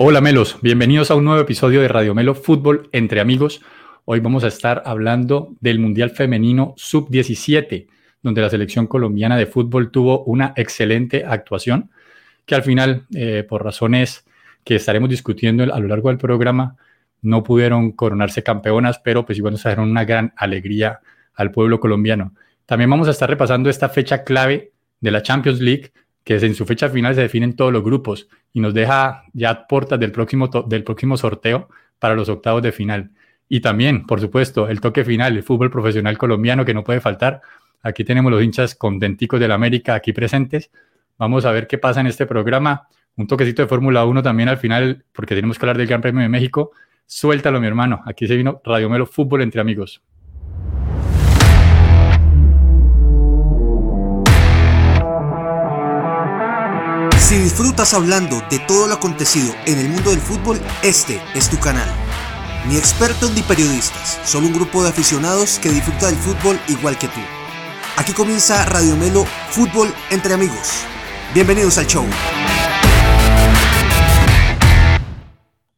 Hola Melos, bienvenidos a un nuevo episodio de Radio Melo Fútbol entre amigos. Hoy vamos a estar hablando del Mundial Femenino Sub-17, donde la selección colombiana de fútbol tuvo una excelente actuación, que al final, eh, por razones que estaremos discutiendo a lo largo del programa, no pudieron coronarse campeonas, pero pues igual nos trajeron una gran alegría al pueblo colombiano. También vamos a estar repasando esta fecha clave de la Champions League, que en su fecha final se definen todos los grupos y nos deja ya puertas del próximo, del próximo sorteo para los octavos de final. Y también, por supuesto, el toque final, el fútbol profesional colombiano que no puede faltar. Aquí tenemos los hinchas contenticos de la América aquí presentes. Vamos a ver qué pasa en este programa. Un toquecito de Fórmula 1 también al final, porque tenemos que hablar del Gran Premio de México. Suéltalo, mi hermano. Aquí se vino Radio Melo Fútbol entre amigos. Si disfrutas hablando de todo lo acontecido en el mundo del fútbol, este es tu canal. Ni expertos ni periodistas, solo un grupo de aficionados que disfruta del fútbol igual que tú. Aquí comienza Radio Melo Fútbol entre amigos. Bienvenidos al show.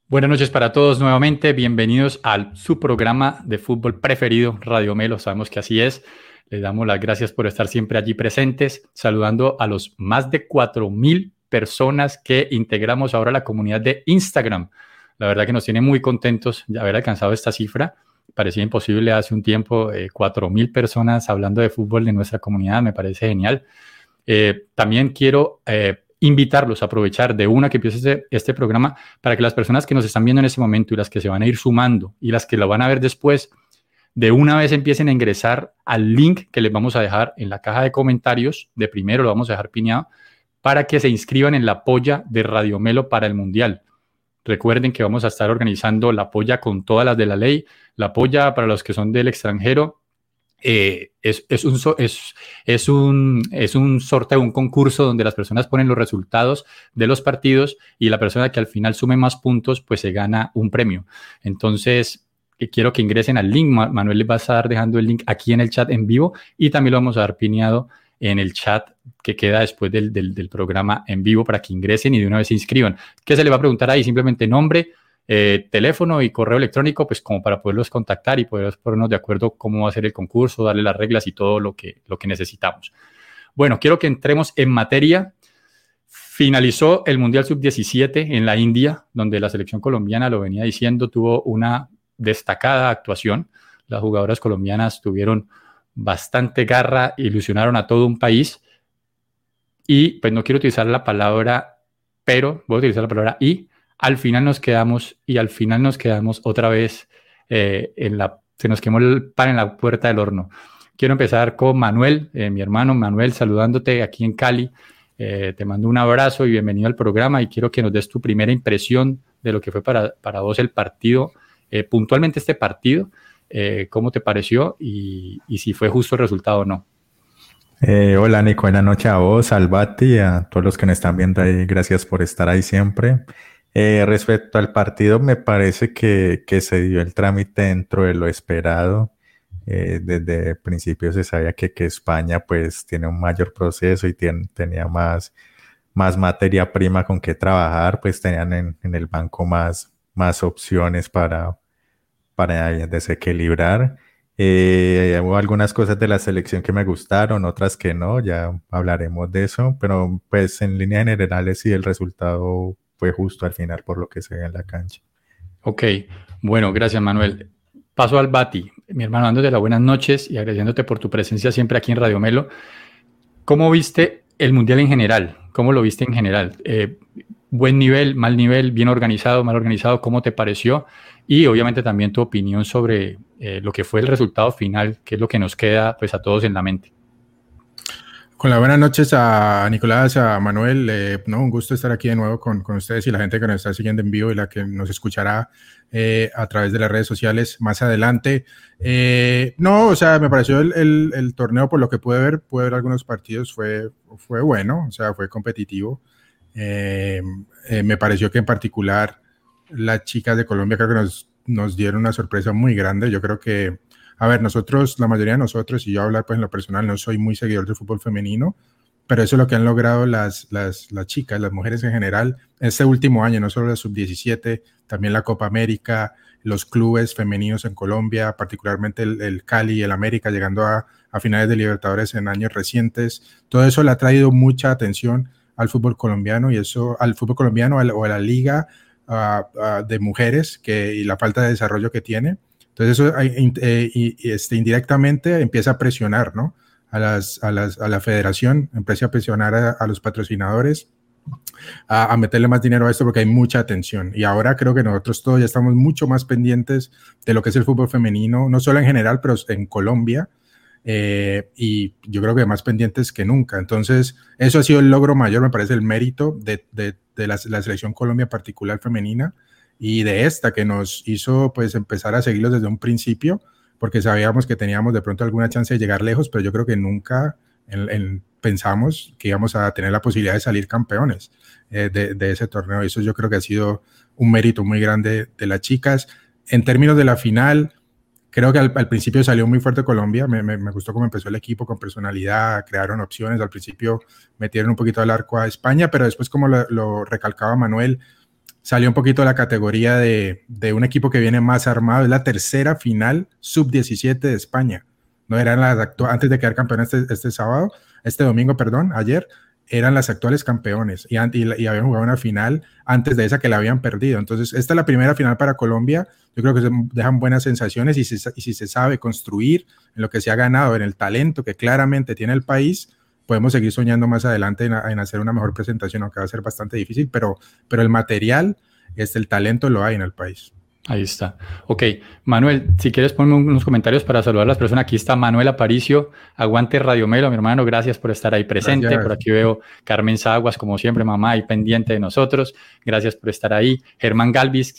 Buenas noches para todos nuevamente, bienvenidos al su programa de fútbol preferido, Radio Melo, sabemos que así es. Les damos las gracias por estar siempre allí presentes, saludando a los más de 4.000 personas que integramos ahora la comunidad de Instagram. La verdad que nos tiene muy contentos de haber alcanzado esta cifra. Parecía imposible hace un tiempo, eh, cuatro mil personas hablando de fútbol en nuestra comunidad, me parece genial. Eh, también quiero eh, invitarlos a aprovechar de una que empiece este, este, programa para que las personas que nos están viendo en ese momento y las que se van a ir sumando y las que lo van a ver después, de una vez empiecen a ingresar al link que les vamos a dejar en la caja de comentarios. De primero lo vamos a dejar piñado para que se inscriban en la polla de Radio Melo para el Mundial. Recuerden que vamos a estar organizando la polla con todas las de la ley. La polla para los que son del extranjero eh, es, un, es, es, un, es un sorteo, un concurso donde las personas ponen los resultados de los partidos y la persona que al final sume más puntos, pues se gana un premio. Entonces, quiero que ingresen al link. Manuel les va a estar dejando el link aquí en el chat en vivo y también lo vamos a dar pineado en el chat que queda después del, del, programa en vivo para que ingresen y de una vez se inscriban. ¿Qué se le va a preguntar ahí? Simplemente nombre, eh, teléfono y correo electrónico, pues como para poderlos contactar y poder ponernos de acuerdo cómo va a ser el concurso, darle las reglas y todo lo que, lo que necesitamos. Bueno, quiero que entremos en materia. Finalizó el Mundial Sub-17 en la India, donde la selección colombiana, lo venía diciendo, tuvo una destacada actuación. Las jugadoras colombianas tuvieron bastante garra, ilusionaron a todo un país. Y pues no quiero utilizar la palabra pero, voy a utilizar la palabra y. Al final nos quedamos y al final nos quedamos otra vez eh, en la, se nos quemó el pan en la puerta del horno. Quiero empezar con Manuel, eh, mi hermano Manuel, saludándote aquí en Cali. Eh, te mando un abrazo y bienvenido al programa y quiero que nos des tu primera impresión de lo que fue para, para vos el partido, puntualmente este partido, eh, cómo te pareció y, si fue justo el resultado o no. Eh, hola Nico, buenas noches a vos, al Bati a todos los que nos están viendo ahí. Gracias por estar ahí siempre. Eh, respecto al partido, me parece que, se dio el trámite dentro de lo esperado. desde el principio se sabía que, España pues tiene un mayor proceso y tenía más, más materia prima con que trabajar, pues tenían en, en el banco más, más opciones para, para desequilibrar. Eh, hubo algunas cosas de la selección que me gustaron, otras que no, ya hablaremos de eso, pero pues en líneas generales sí el resultado fue justo al final por lo que se ve en la cancha. Ok, bueno, gracias Manuel. Paso al Bati. Mi hermano, dándote las buenas noches y agradeciéndote por tu presencia siempre aquí en Radio Melo. ¿Cómo viste el Mundial en general? ¿Cómo lo viste en general? Eh, buen nivel, mal nivel, bien organizado, mal organizado, ¿cómo te pareció? Y obviamente también tu opinión sobre eh, lo que fue el resultado final, que es lo que nos queda pues a todos en la mente. Con las buenas noches a Nicolás, a Manuel, eh, no, un gusto estar aquí de nuevo con, con, ustedes y la gente que nos está siguiendo en vivo y la que nos escuchará eh, a través de las redes sociales más adelante. no, o sea, me pareció el, el, el, torneo, por lo que pude ver, pude ver algunos partidos, fue, fue bueno, o sea, fue competitivo. Eh, eh, me pareció que en particular las chicas de Colombia creo que nos, nos dieron una sorpresa muy grande. Yo creo que, a ver, nosotros, la mayoría de nosotros, y yo hablar pues en lo personal, no soy muy seguidor del fútbol femenino, pero eso es lo que han logrado las, las, las chicas, las mujeres en general, este último año, no solo la sub-17, también la Copa América, los clubes femeninos en Colombia, particularmente el, Cali y el América, llegando a, a, finales de Libertadores en años recientes. Todo eso le ha traído mucha atención al fútbol colombiano y eso, al fútbol colombiano o a la liga de mujeres que, y la falta de desarrollo que tiene. Entonces eso eh, y, este, indirectamente empieza a presionar ¿no? a, las, a, las, a la federación, empieza a presionar a, los patrocinadores a, meterle más dinero a esto porque hay mucha atención. Y ahora creo que nosotros todos ya estamos mucho más pendientes de lo que es el fútbol femenino, no solo en general, pero en Colombia. Eh, y yo creo que más pendientes que nunca. Entonces, eso ha sido el logro mayor, me parece, el mérito de, de la, selección Colombia particular femenina y de esta que nos hizo pues empezar a seguirlos desde un principio, porque sabíamos que teníamos de pronto alguna chance de llegar lejos, pero yo creo que nunca pensamos que íbamos a tener la posibilidad de salir campeones eh, de, de, ese torneo. Eso yo creo que ha sido un mérito muy grande de las chicas. En términos de la final, Creo que al, principio salió muy fuerte Colombia, me, gustó cómo empezó el equipo con personalidad, crearon opciones, al principio metieron un poquito al arco a España, pero después como lo, recalcaba Manuel, salió un poquito la categoría de, un equipo que viene más armado, es la tercera final sub-17 de España, no eran las antes de quedar campeón este, este sábado, este domingo, perdón, ayer, eran las actuales campeones y, habían jugado una final antes de esa que la habían perdido. Entonces, esta es la primera final para Colombia. Yo creo que se dejan buenas sensaciones y, si se sabe construir en lo que se ha ganado, en el talento que claramente tiene el país, podemos seguir soñando más adelante en, hacer una mejor presentación, aunque va a ser bastante difícil, pero, pero el material, este, el talento lo hay en el país. Ahí está. Ok, Manuel, si quieres ponme unos comentarios para saludar a las personas. Aquí está Manuel Aparicio, aguante Radio Melo, mi hermano, gracias por estar ahí presente. Por aquí veo Carmen Saguas, como siempre, mamá, ahí pendiente de nosotros. Gracias por estar ahí. Germán Galvis,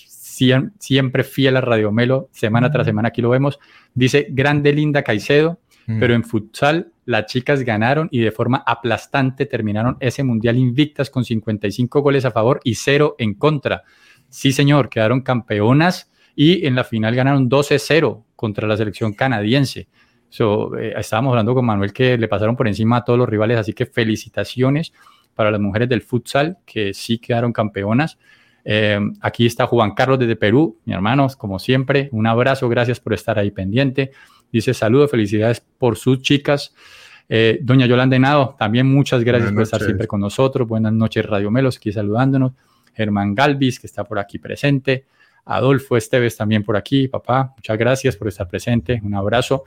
siempre fiel a Radio Melo, semana tras semana aquí lo vemos. Dice, grande Linda Caicedo, mm. pero en futsal las chicas ganaron y de forma aplastante terminaron ese mundial invictas con 55 goles a favor y cero en contra. Sí, señor, quedaron campeonas y en la final ganaron 12-0 contra la selección canadiense. Eh, estábamos hablando con Manuel que le pasaron por encima a todos los rivales, así que felicitaciones para las mujeres del futsal que sí quedaron campeonas. Eh, aquí está Juan Carlos desde Perú, mi hermano, como siempre, un abrazo, gracias por estar ahí pendiente. Dice saludos, felicidades por sus chicas. Eh, doña Yolanda Henado, también muchas gracias por estar siempre con nosotros. Buenas noches, Radio Melos, aquí saludándonos. Germán Galvis, que está por aquí presente, Adolfo Esteves también por aquí, papá, muchas gracias por estar presente, un abrazo.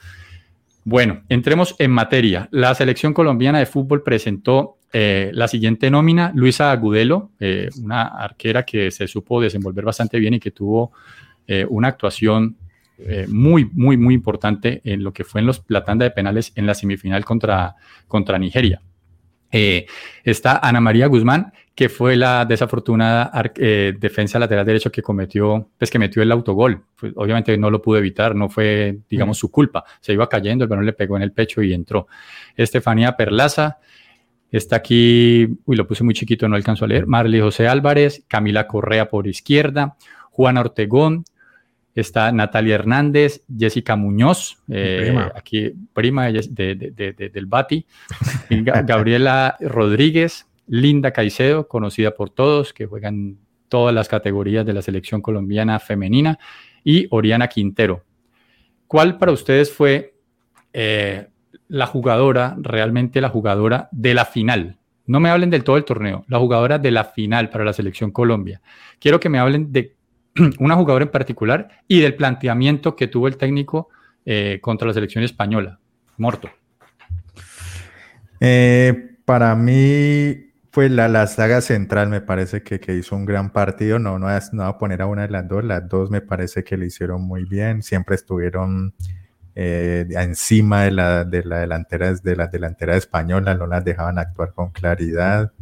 Bueno, entremos en materia. La selección colombiana de fútbol presentó eh, la siguiente nómina, Luisa Agudelo, eh, una arquera que se supo desenvolver bastante bien y que tuvo eh, una actuación muy, muy, muy importante en lo que fue en los, la tanda de penales en la semifinal contra, contra Nigeria. Está Ana María Guzmán, que fue la desafortunada eh, defensa lateral derecho que cometió, pues que metió el autogol. Pues, obviamente no lo pudo evitar, no fue, digamos, su culpa. Se iba cayendo, el balón le pegó en el pecho y entró. Estefanía Perlaza, está aquí, uy, lo puse muy chiquito, no alcanzo a leer. Marley José Álvarez, Camila Correa por izquierda, Juana Ortegón, está Natalia Hernández, Jessica Muñoz, eh, aquí prima del Bati, Gabriela Rodríguez, Linda Caicedo, conocida por todos, que juegan todas las categorías de la selección colombiana femenina, y Oriana Quintero. ¿Cuál para ustedes fue eh, la jugadora, realmente la jugadora de la final? No me hablen del todo el torneo, la jugadora de la final para la selección Colombia. Quiero que me hablen de una jugadora en particular y del planteamiento que tuvo el técnico eh, contra la selección española. Morto. Eh, para mí, pues la, la saga central me parece que, que hizo un gran partido. No, no, no voy a poner a una de las dos. Las dos me parece que lo hicieron muy bien. Siempre estuvieron eh, encima de la, de la delantera de la delantera española, no las dejaban actuar con claridad.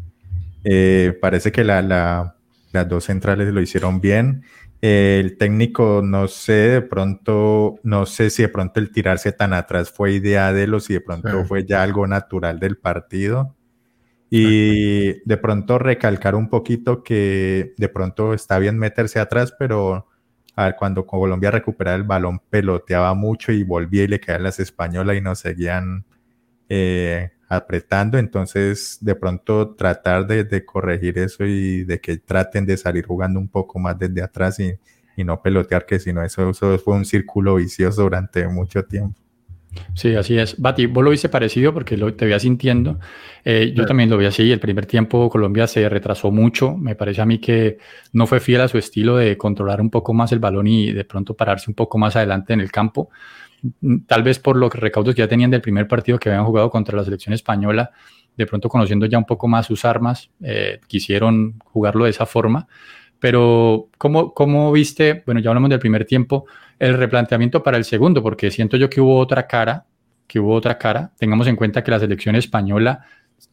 Parece que la, la, las dos centrales lo hicieron bien. el técnico, no sé, de pronto, no sé si de pronto el tirarse tan atrás fue idea de él o si de pronto fue ya algo natural del partido. Y de pronto recalcar un poquito que de pronto está bien meterse atrás, pero a ver, cuando Colombia recuperaba el balón peloteaba mucho y volvía y le caían las españolas y nos seguían eh, apretando, entonces de pronto tratar de, corregir eso y de que traten de salir jugando un poco más desde atrás y, no pelotear, que si no, eso, eso fue un círculo vicioso durante mucho tiempo. Sí, así es. Bati, vos lo viste parecido porque lo, te veía sintiendo. Eh, yo también lo vi así. El primer tiempo Colombia se retrasó mucho. Me parece a mí que no fue fiel a su estilo de controlar un poco más el balón y de pronto pararse un poco más adelante en el campo. Mm, tal vez por los recaudos que ya tenían del primer partido que habían jugado contra la selección española, de pronto conociendo ya un poco más sus armas, eh, quisieron jugarlo de esa forma. Pero, ¿cómo, ¿cómo viste? Bueno, ya hablamos del primer tiempo el replanteamiento para el segundo, porque siento yo que hubo otra cara, que hubo otra cara. Tengamos en cuenta que la selección española,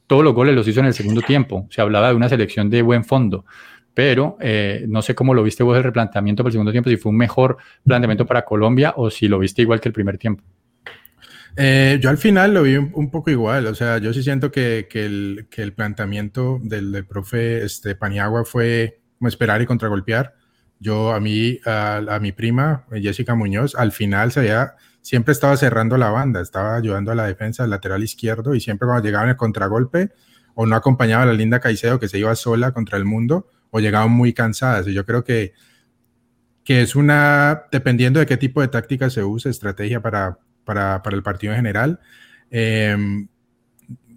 todos los goles los hizo en el segundo tiempo. Se hablaba de una selección de buen fondo, pero eh, no sé cómo lo viste vos el replanteamiento para el segundo tiempo, si fue un mejor planteamiento para Colombia o si lo viste igual que el primer tiempo. Eh, yo al final lo vi un, poco igual, o sea, yo sí siento que, el, planteamiento del, profe este, Paniagua fue como esperar y contragolpear. Yo a mí, a, mi prima, Jessica Muñoz, al final se había, siempre estaba cerrando la banda, estaba ayudando a la defensa del lateral izquierdo y siempre cuando llegaba en el contragolpe o no acompañaba a la linda Caicedo que se iba sola contra el mundo o llegaban muy cansadas. Y yo creo que, que es una, dependiendo de qué tipo de táctica se use, estrategia para, para, para el partido en general. Em,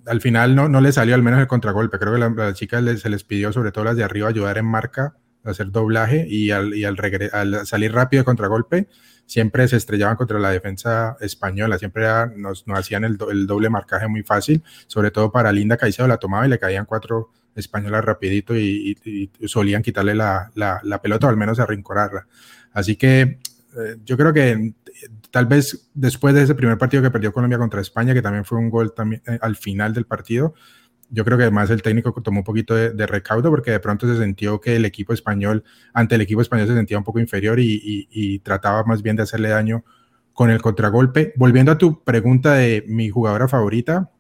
al final no, no le salió al menos el contragolpe. Creo que a las chicas se les pidió, sobre todo las de arriba, ayudar en marca hacer doblaje y al, y al, al, salir rápido de contragolpe, siempre se estrellaban contra la defensa española, siempre nos, nos, hacían el, el, doble marcaje muy fácil, sobre todo para Linda Caicedo la tomaba y le caían cuatro españolas rapidito y, solían quitarle la, la, pelota o al menos arrinconarla. Así que eh, yo creo que tal vez después de ese primer partido que perdió Colombia contra España, que también fue un gol también eh, al final del partido, yo creo que además el técnico tomó un poquito de, recaudo porque de pronto se sintió que el equipo español, ante el equipo español se sentía un poco inferior y, trataba más bien de hacerle daño con el contragolpe. Volviendo a tu pregunta de mi jugadora favorita,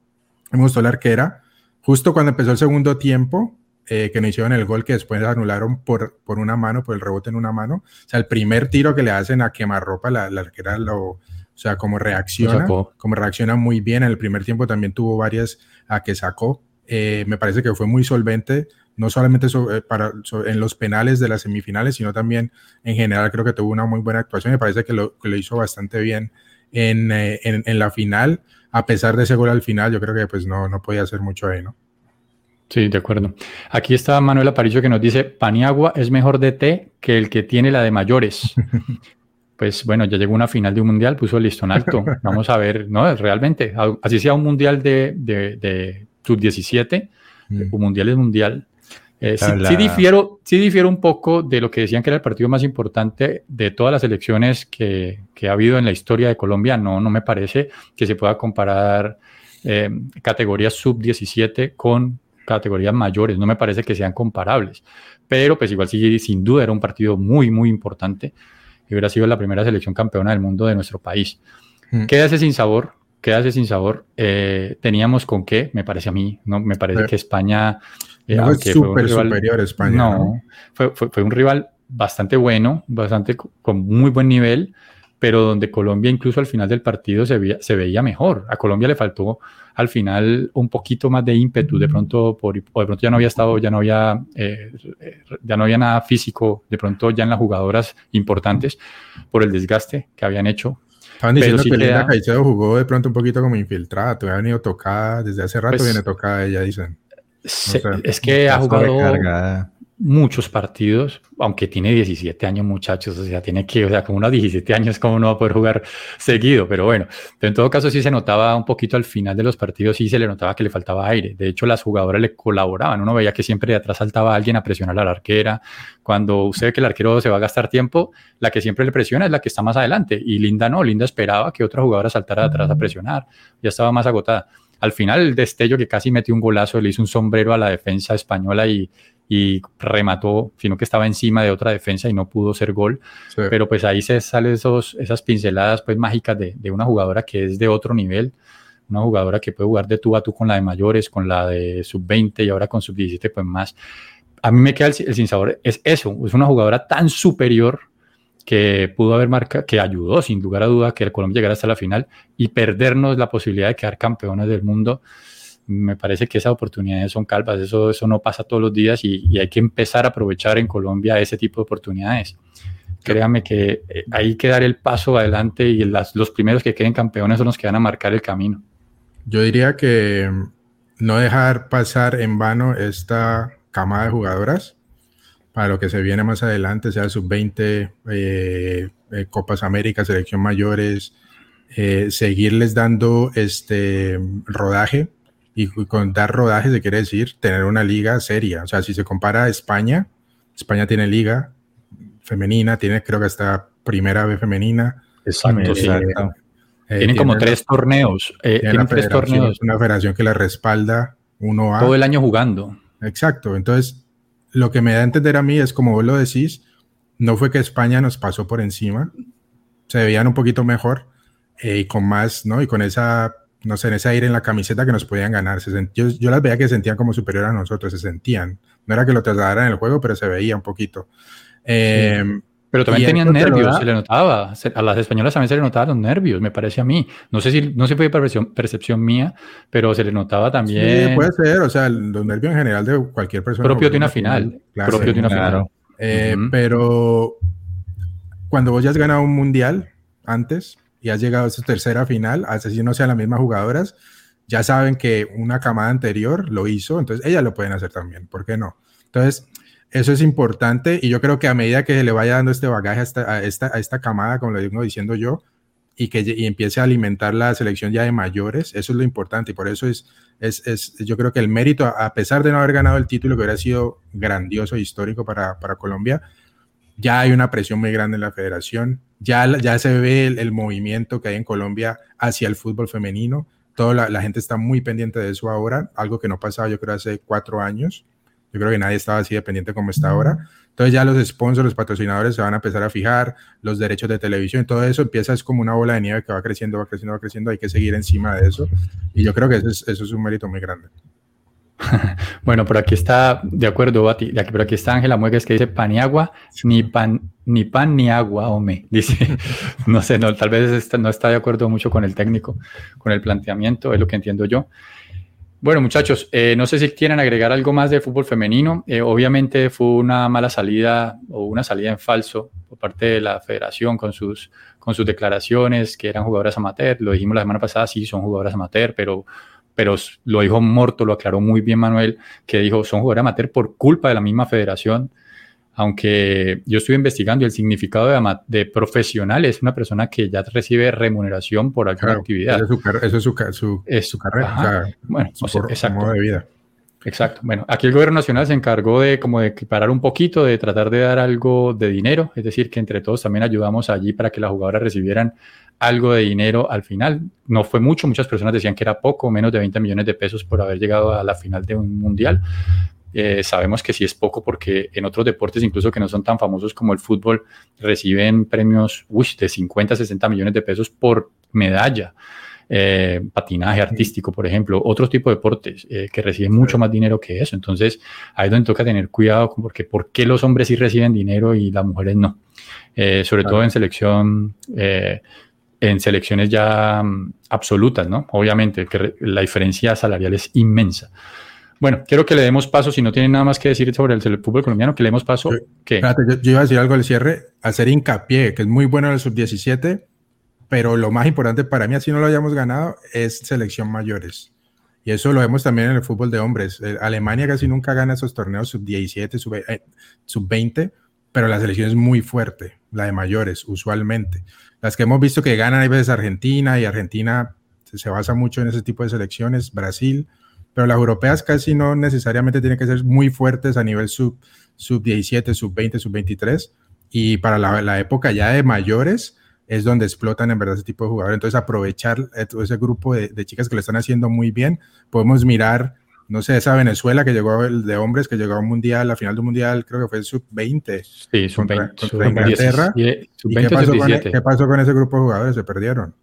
me gustó la arquera. Justo cuando empezó el segundo tiempo, eh, que no hicieron el gol que después anularon por, por una mano, por el rebote en una mano. O sea, el primer tiro que le hacen a quemarropa, la, la arquera lo, o sea, como reacciona, como reacciona muy bien. En el primer tiempo también tuvo varias a que sacó. Eh, me parece que fue muy solvente, no solamente eh, para, en los penales de las semifinales, sino también en general creo que tuvo una muy buena actuación. Me parece que lo, que lo hizo bastante bien en, eh, en, en, la final. A pesar de ese gol al final, yo creo que pues no, no podía hacer mucho ahí, ¿no? Sí, de acuerdo. Aquí está Manuel Aparicio que nos dice, Paniagua es mejor de té que el que tiene la de mayores. pues bueno, ya llegó una final de un mundial, puso el listón alto. Vamos a ver, no, realmente, así sea un mundial de, de sub-17, mm. mundial es mundial. Eh, sí, difiero, sí difiero un poco de lo que decían que era el partido más importante de todas las elecciones que, que ha habido en la historia de Colombia. No, no me parece que se pueda comparar eh, categorías sub-17 con categorías mayores. No me parece que sean comparables. Pero pues igual sí, sin duda era un partido muy, muy importante. Y hubiera sido la primera selección campeona del mundo de nuestro país. Mm. Queda ese sin sabor, quedase sin sabor. Eh, teníamos con qué, me parece a mí, ¿no? Me parece que España... Eh, no súper superior España. No, Fue, fue, un rival bastante bueno, bastante con muy buen nivel, pero donde Colombia incluso al final del partido se veía, se veía mejor. A Colombia le faltó al final un poquito más de ímpetu, de pronto, por, o de pronto ya no había estado, ya no había, eh, ya no había nada físico, de pronto ya en las jugadoras importantes por el desgaste que habían hecho Estaban diciendo que Linda Caicedo jugó de pronto un poquito como infiltrada, todavía ha venido tocada, desde hace rato pues, viene tocada, ella dicen. Es que ha jugado muchos partidos, aunque tiene 17 años muchachos, o sea, tiene que, o sea, como unos 17 años, ¿cómo no va a poder jugar seguido? Pero bueno, en todo caso sí se notaba un poquito al final de los partidos, sí se le notaba que le faltaba aire. De hecho, las jugadoras le colaboraban, uno veía que siempre de atrás saltaba alguien a presionar a la arquera. Cuando usted ve que el arquero se va a gastar tiempo, la que siempre le presiona es la que está más adelante. Y Linda no, Linda esperaba que otra jugadora saltara de atrás a presionar, ya estaba más agotada al final el destello que casi metió un golazo, le hizo un sombrero a la defensa española y, y remató, sino que estaba encima de otra defensa y no pudo ser gol. Pero pues ahí se salen esos, esas pinceladas pues mágicas de, de, una jugadora que es de otro nivel, una jugadora que puede jugar de tú a tú con la de mayores, con la de sub-20 y ahora con sub-17 pues más. A mí me queda el, el sinsabor, es eso, es una jugadora tan superior que pudo haber marcado, que ayudó sin lugar a duda que el Colombia llegara hasta la final y perdernos la posibilidad de quedar campeones del mundo me parece que esas oportunidades son calvas, eso, eso no pasa todos los días y, hay que empezar a aprovechar en Colombia ese tipo de oportunidades. Créame que eh, hay que dar el paso adelante y los primeros que queden campeones son los que van a marcar el camino. Yo diría que no dejar pasar en vano esta camada de jugadoras para lo que se viene más adelante, sea sub-20, eh, eh, Copas América, selección mayores, eh, seguirles dando este rodaje. Y con dar rodaje se quiere decir tener una liga seria. O sea, si se compara a España, España tiene liga femenina, tiene creo que hasta primera vez femenina. Exacto, tienen como tres torneos. tienen tres torneos. Una federación que la respalda uno a. Todo el año jugando. Exacto. Entonces, lo que me da a entender a mí es, como vos lo decís, no fue que España nos pasó por encima, se veían un poquito mejor eh, y con más, ¿no? Y con esa, no sé, en ese aire en la camiseta que nos podían ganar. yo, yo, las veía que se sentían como superior a nosotros, se sentían. No era que lo trasladaran en el juego, pero se veía un poquito. Eh, pero también tenían nervios, se le notaba. A las españolas también se le notaban los nervios, me parece a mí. No sé si, no sé si fue percepción, percepción mía, pero se le notaba también. Sí, puede ser, o sea, los nervios en general de cualquier persona. Propio de una final. propio de una final. Eh, pero cuando vos ya has ganado un mundial antes y has llegado a su tercera final, así no sean las mismas jugadoras, ya saben que una camada anterior lo hizo, entonces ellas lo pueden hacer también, ¿por qué no? Entonces, eso es importante y yo creo que a medida que se le vaya dando este bagaje a esta, a esta, a esta camada, como lo digo diciendo yo, y que y empiece a alimentar la selección ya de mayores, eso es lo importante y por eso es, es, es, yo creo que el mérito, a pesar de no haber ganado el título, que hubiera sido grandioso e histórico para, para Colombia, ya hay una presión muy grande en la federación, ya, ya se ve el, movimiento que hay en Colombia hacia el fútbol femenino, toda la, la, gente está muy pendiente de eso ahora, algo que no pasaba yo creo hace cuatro años. Yo creo que nadie estaba así dependiente como está ahora. Entonces ya los sponsors, los patrocinadores se van a empezar a fijar, los derechos de televisión, todo eso empieza, es como una bola de nieve que va creciendo, va creciendo, va creciendo, hay que seguir encima de eso. Y yo creo que eso es, eso es un mérito muy grande. bueno, por aquí está, de acuerdo, Bati, por aquí está Ángela Muegues que dice pan y agua, ni pan, ni pan ni agua, hombre. Dice, no sé, no, tal vez no está de acuerdo mucho con el técnico, con el planteamiento, es lo que entiendo yo. Bueno, muchachos, eh, no sé si quieren agregar algo más de fútbol femenino. Eh, obviamente fue una mala salida o una salida en falso por parte de la federación con sus, con sus declaraciones que eran jugadoras amateur. Lo dijimos la semana pasada, sí, son jugadoras amateur, pero, pero lo dijo Morto, lo aclaró muy bien Manuel, que dijo son jugadoras amateur por culpa de la misma federación aunque yo estuve investigando el significado de, de, profesional es una persona que ya recibe remuneración por alguna actividad. Eso es su, su, es su carrera, bueno, exacto. de vida. Exacto. Bueno, aquí el gobierno nacional se encargó de como de equiparar un poquito, de tratar de dar algo de dinero, es decir, que entre todos también ayudamos allí para que las jugadoras recibieran algo de dinero al final. No fue mucho, muchas personas decían que era poco, menos de 20 millones de pesos por haber llegado a la final de un mundial, eh, sabemos que sí es poco porque en otros deportes, incluso que no son tan famosos como el fútbol, reciben premios de 50, 60 millones de pesos por medalla. Eh, patinaje artístico, por ejemplo, otro tipo de deportes eh, que reciben mucho más dinero que eso. Entonces, ahí es donde toca tener cuidado porque ¿por qué los hombres sí reciben dinero y las mujeres no? sobre todo en selección, en selecciones ya mm, absolutas, ¿no? Obviamente, que la diferencia salarial es inmensa. Bueno, quiero que le demos paso, si no tienen nada más que decir sobre el, fútbol colombiano, que le demos paso. ¿qué? Espérate, yo, iba a decir algo al cierre, hacer hincapié, que es muy bueno en el sub-17, pero lo más importante para mí, así no lo hayamos ganado, es selección mayores. Y eso lo vemos también en el fútbol de hombres. Eh, Alemania casi nunca gana esos torneos sub-17, sub-20, eh, pero la selección es muy fuerte, la de mayores, usualmente. Las que hemos visto que ganan hay veces Argentina, y Argentina se basa mucho en ese tipo de selecciones, Brasil, pero las europeas casi no necesariamente tienen que ser muy fuertes a nivel sub, sub 17, sub 20, sub 23. Y para la, época ya de mayores es donde explotan en verdad ese tipo de jugadores. Entonces aprovechar ese grupo de, chicas que lo están haciendo muy bien. Podemos mirar, no sé, esa Venezuela que llegó de hombres, que llegó a un mundial, la final de un mundial creo que fue sub 20. Sí, sub 20. Contra, Inglaterra. ¿Y, qué, pasó con, e, ¿Qué pasó con ese grupo de jugadores? Se perdieron.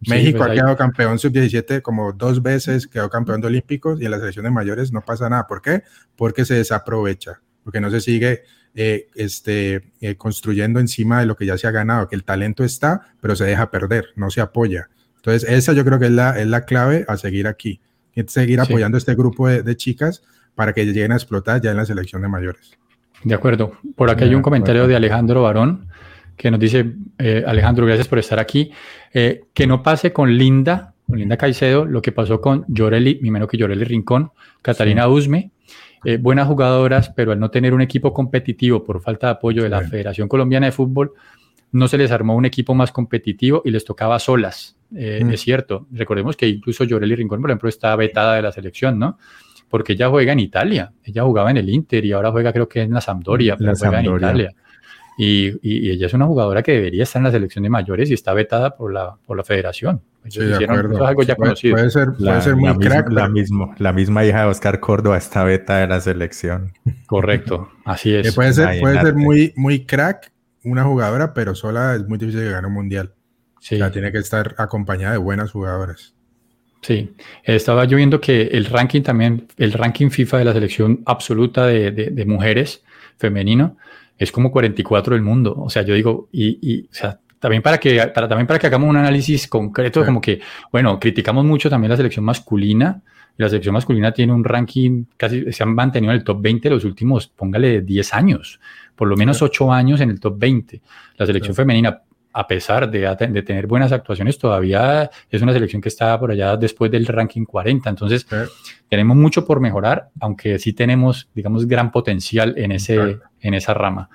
México pues ha quedado campeón sub-17 como dos veces, quedó campeón de olímpicos y en las selecciones mayores no pasa nada. ¿Por qué? Porque se desaprovecha, porque no se sigue eh, este, eh, construyendo encima de lo que ya se ha ganado, que el talento está, pero se deja perder, no se apoya. Entonces, esa yo creo que es la, es la clave a seguir aquí, seguir apoyando este grupo de, chicas para que lleguen a explotar ya en la selección de mayores. De acuerdo. Por acá hay un comentario de Alejandro Barón que nos dice, eh, Alejandro, gracias por estar aquí, eh, que no pase con Linda, con Linda Caicedo, lo que pasó con Llorelli, mi menos que Llorelli Rincón, Catalina Usme, eh, buenas jugadoras, pero al no tener un equipo competitivo por falta de apoyo de la Federación Colombiana de Fútbol, no se les armó un equipo más competitivo y les tocaba solas. Mm. Es cierto, recordemos que incluso Llorelli Rincón, por ejemplo, está vetada de la selección, ¿no? Porque ella juega en Italia, ella jugaba en el Inter y ahora juega creo que en la Sampdoria, pero juega en Italia. Y, ella es una jugadora que debería estar en la selección de mayores y está vetada por la, por la federación. Sí, de acuerdo. es algo ya conocido. Puede ser, puede ser muy crack. la, mismo, la misma hija de Oscar Córdoba está vetada de la selección. Correcto, así es. puede ser, puede ser muy, muy crack una jugadora, pero sola es muy difícil de ganar un mundial. Sí. O tiene que estar acompañada de buenas jugadoras. Sí, estaba yo viendo que el ranking también, el ranking FIFA de la selección absoluta de, de, de mujeres femenino, es como 44 del mundo. O sea, yo digo, y, y o sea, también para que, para, también para que hagamos un análisis concreto, como que, bueno, criticamos mucho también la selección masculina. la selección masculina tiene un ranking, casi se han mantenido en el top 20 los últimos, póngale 10 años, por lo menos 8 años en el top 20. La selección femenina, a pesar de, de, tener buenas actuaciones, todavía es una selección que está por allá después del ranking 40. Entonces, tenemos mucho por mejorar, aunque sí tenemos, digamos, gran potencial en, ese, en esa rama.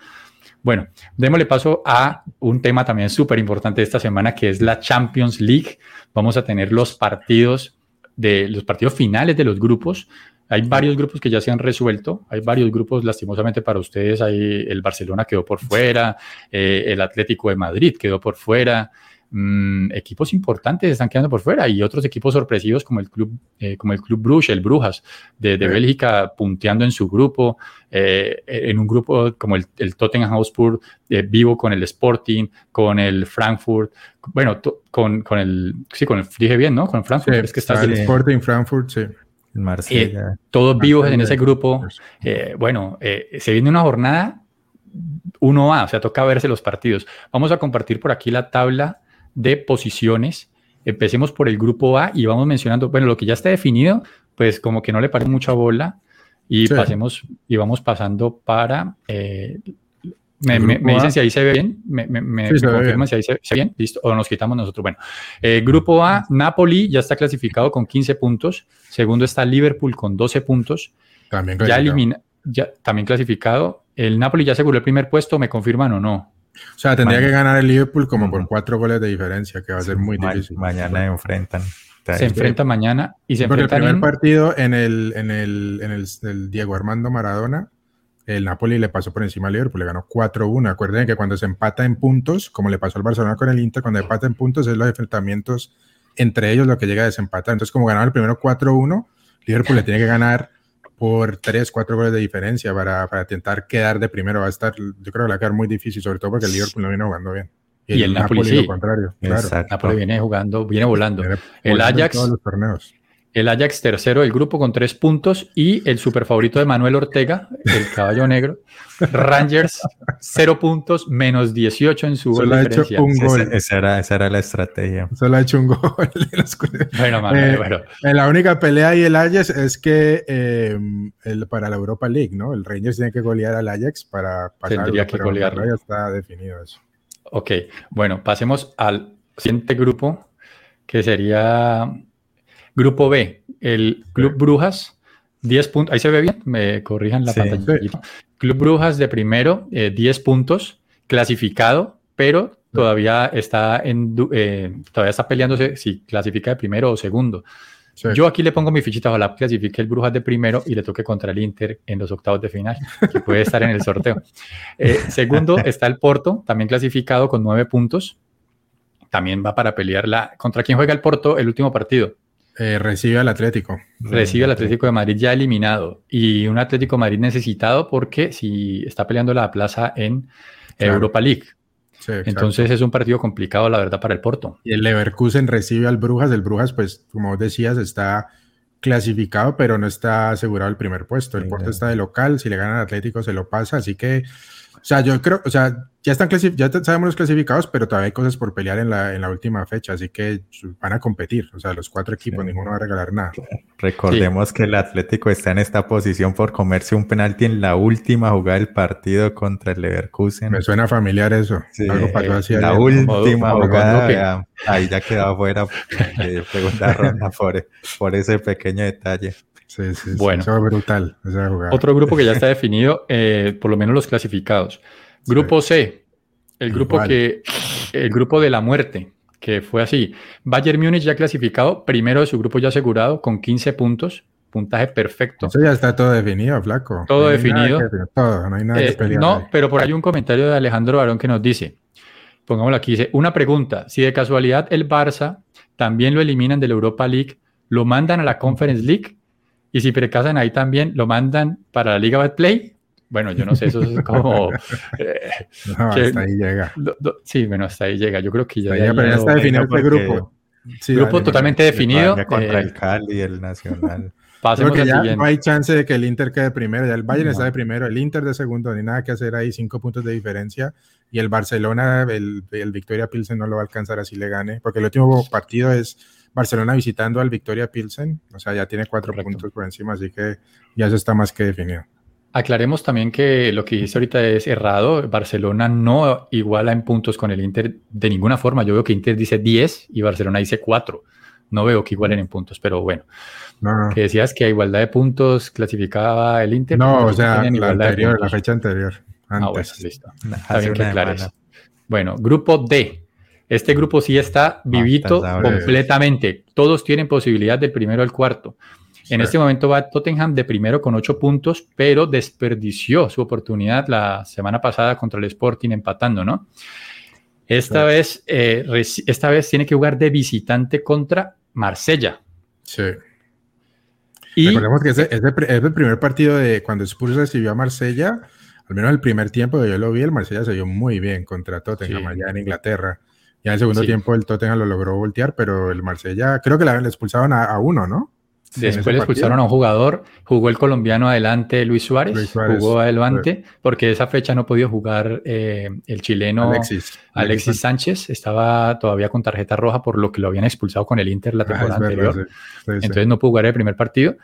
Bueno, démosle paso a un tema también súper importante esta semana, que es la Champions League. Vamos a tener los partidos de los partidos finales de los grupos. Hay varios grupos que ya se han resuelto, hay varios grupos, lastimosamente para ustedes, hay el Barcelona quedó por fuera, eh, el Atlético de Madrid quedó por fuera, Mm, equipos importantes están quedando por fuera y otros equipos sorpresivos como el club, eh, como el club Bruges, el Brujas de, Bélgica, punteando en su grupo, eh, en un grupo como el, el Tottenham Hotspur, eh, vivo con el Sporting, con el Frankfurt, bueno, con, con, el, sí, con el, dije bien, ¿no? Con el Frankfurt, es que está el Sporting, Frankfurt, sí. Marsella. todos vivos en ese grupo. bueno, se viene una jornada 1A, o sea, toca verse los partidos. Vamos a compartir por aquí la tabla de posiciones. Empecemos por el grupo A y vamos mencionando, bueno, lo que ya está definido, pues como que no le parece mucha bola y pasemos y vamos pasando para... Eh, me, dicen si ahí se ve bien, me, confirman si ahí se, ve bien, listo, o nos quitamos nosotros. Bueno, eh, grupo A, Napoli ya está clasificado con 15 puntos, segundo está Liverpool con 12 puntos, también ya elimina, ya también clasificado, el Napoli ya aseguró el primer puesto, ¿me confirman o no? O sea, tendría que ganar el Liverpool como por cuatro goles de diferencia, que va a ser muy difícil. Mañana enfrentan. Se enfrenta mañana y se Porque el primer partido en el, en, el, en el, Diego Armando Maradona, el Napoli le pasó por encima al Liverpool, le ganó 4-1. Acuérdense que cuando se empata en puntos, como le pasó al Barcelona con el Inter, cuando empata en puntos es los enfrentamientos entre ellos lo que llega a desempatar. Entonces, como ganaron el primero 4-1, Liverpool le tiene que ganar por 3, 4 goles de diferencia para, para, intentar quedar de primero. Va a estar, yo creo que va a quedar muy difícil, sobre todo porque el Liverpool no viene jugando bien. Y, el, Napoli, sí. lo contrario. Claro. Napoli viene jugando, viene volando. el Ajax. Todos los torneos. El Ajax tercero del grupo con tres puntos y el super favorito de Manuel Ortega, el caballo negro, Rangers, cero puntos, menos 18 en su Solo ha hecho un gol. Esa, era, esa, era, la estrategia. Solo ha hecho un gol. bueno, Manuel, eh, bueno. En la única pelea y el Ajax es que eh, el, para la Europa League, ¿no? El Rangers tiene que golear al Ajax para pasar. Tendría que golear. Ya está definido eso. Ok, bueno, pasemos al siguiente grupo, que sería Grupo B, el Club Brujas, 10 puntos. Ahí se ve bien, me corrijan la pantalla. Club Brujas de primero, 10 eh, puntos, clasificado, pero todavía está, en, eh, todavía está peleándose si clasifica de primero o segundo. Yo aquí le pongo mi fichita, ojalá clasifique el Brujas de primero y le toque contra el Inter en los octavos de final, que puede estar en el sorteo. Eh, segundo está el Porto, también clasificado con 9 puntos. También va para pelear la... ¿Contra quién juega el Porto el último partido? Eh, recibe al Atlético. Recibe al Atlético de Madrid ya eliminado. Y un Atlético de Madrid necesitado porque si está peleando la plaza en Europa League. Entonces es un partido complicado, la verdad, para el Porto. Y el Leverkusen recibe al Brujas. El Brujas, pues, como decías, está clasificado, pero no está asegurado el primer puesto. El Porto está de local. Si le gana al Atlético, se lo pasa. Así que O sea, yo creo, o sea, ya están ya sabemos los clasificados, pero todavía hay cosas por pelear en la, en la última fecha, así que van a competir. O sea, los cuatro equipos, ninguno va a regalar nada. Recordemos que el Atlético está en esta posición por comerse un penalti en la última jugada del partido contra el Leverkusen. Me suena familiar eso. Algo pasó así. La última jugada, ahí ya quedó fuera de segunda ronda por, por ese pequeño detalle. Sí, sí, bueno, eso brutal. Otro grupo que ya está definido, eh, por lo menos los clasificados. Grupo C, el grupo que, el grupo de la muerte, que fue así. Bayern Múnich ya clasificado, primero de su grupo ya asegurado con 15 puntos, puntaje perfecto. Eso ya está todo definido, flaco. Todo definido. no hay nada que eh, pelear. No, pero por ahí un comentario de Alejandro Barón que nos dice, pongámoslo aquí, dice, una pregunta, si de casualidad el Barça también lo eliminan de la Europa League, ¿lo mandan a la Conference League? Y si precasan ahí también, ¿lo mandan para la Liga Play? Bueno, yo no sé, eso es como... Eh, hasta ahí llega. sí, bueno, hasta ahí llega. Yo creo que ya... ya, pero está definido este grupo. grupo totalmente definido. Contra eh, el Cali el Nacional. Pasemos al ya no hay chance de que el Inter quede primero, ya el Bayern está de primero, el Inter de segundo, ni nada que hacer ahí, cinco puntos de diferencia, y el Barcelona, el, el Victoria Pilsen no lo va a alcanzar así le gane, porque el último partido es Barcelona visitando al Victoria Pilsen, o sea, ya tiene cuatro puntos por encima, así que ya eso está más que definido. Aclaremos también que lo que dijiste ahorita es errado. Barcelona no iguala en puntos con el Inter de ninguna forma. Yo veo que Inter dice 10 y Barcelona dice 4. No veo que igualen en puntos, pero bueno. Que decías que a igualdad de puntos clasificaba el Inter. No, o sea, la, la fecha anterior. Ah, bueno, listo. Está bien que Bueno, grupo D. Este grupo sí está vivito completamente. Todos tienen posibilidad del primero al cuarto. En este momento va Tottenham de primero con ocho puntos, pero desperdició su oportunidad la semana pasada contra el Sporting empatando, ¿no? Esta, vez, eh, esta vez tiene que jugar de visitante contra Marsella. Sí. Y, Recordemos que ese, es el primer partido de cuando Spurs recibió a Marsella, al menos el primer tiempo que yo lo vi, el Marsella se vio muy bien contra Tottenham allá en Inglaterra. Ya en el segundo tiempo el Tottenham lo logró voltear, pero el Marsella, creo que le expulsaron a, uno, ¿no? Después le expulsaron a un jugador, jugó el colombiano adelante Luis Suárez, jugó adelante, porque esa fecha no podía jugar eh, el chileno Alexis, Sánchez, estaba todavía con tarjeta roja por lo que lo habían expulsado con el Inter la ah, temporada anterior, entonces no pudo jugar el primer partido.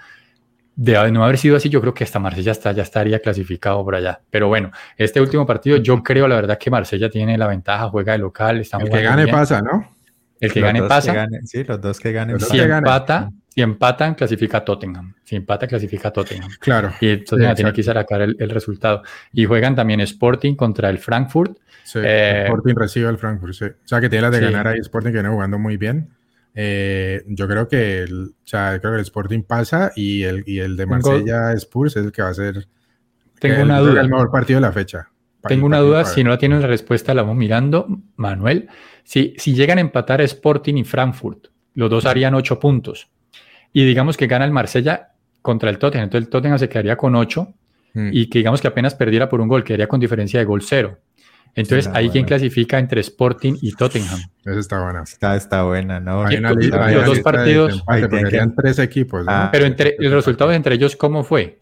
De no haber sido así, yo creo que hasta Marsella está, ya estaría clasificado por allá. Pero bueno, este último partido, yo creo la verdad que Marsella tiene la ventaja, juega de local. el que gane pasa, ¿no? El que gane pasa. sí, los dos que ganen. Si, empata, si empatan, clasifica Tottenham. Si empata, clasifica Tottenham. Claro. Y entonces tiene que sacar el, el, resultado. Y juegan también Sporting contra el Frankfurt. Sí, eh, Sporting recibe al Frankfurt, sí. O sea que tiene la de ganar ahí Sporting que viene jugando muy bien. Eh, yo creo que el, o sea, creo que el Sporting pasa y el, y el de Marsella Spurs es el que va a ser tengo una duda. el mejor partido de la fecha. Tengo una duda, si no la tienen la respuesta, la vamos mirando. Manuel, si, si llegan a empatar Sporting y Frankfurt, los dos harían ocho puntos. Y digamos que gana el Marsella contra el Tottenham, entonces el Tottenham se quedaría con ocho mm. y que digamos que apenas perdiera por un gol, quedaría con diferencia de gol cero. Entonces, ahí quien clasifica entre Sporting y Tottenham. Esa está buena. Está, está buena, ¿no? Hay los dos partidos. Serían tres equipos. Ah, pero entre los resultados entre ellos, ¿cómo fue?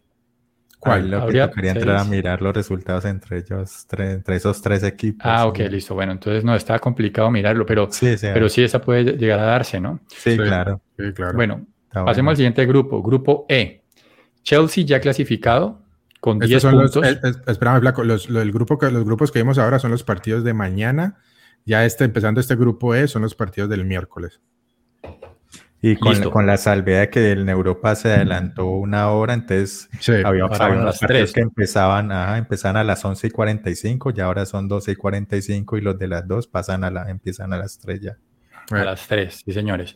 ¿Cuál? Lo que quería entrar a mirar los resultados entre ellos, entre esos tres equipos. Ah, ok, listo. Bueno, entonces no está complicado mirarlo, pero sí, pero sí esa puede llegar a darse, ¿no? Sí, claro. Sí, claro. Bueno, pasemos al siguiente grupo, grupo E. Chelsea ya clasificado, con 10 puntos. Los, espérame, Flaco, los, grupo que, los grupos que vimos ahora son los partidos de mañana. Ya este, empezando este grupo E son los partidos del miércoles. Y con, con, la salvedad de que el Europa se adelantó una hora, entonces había, unos partidos que empezaban, empezaban a las 11 y 45, y ahora son 12 y 45, y los de las dos pasan a la, empiezan a las 3 ya. A las 3, sí, señores.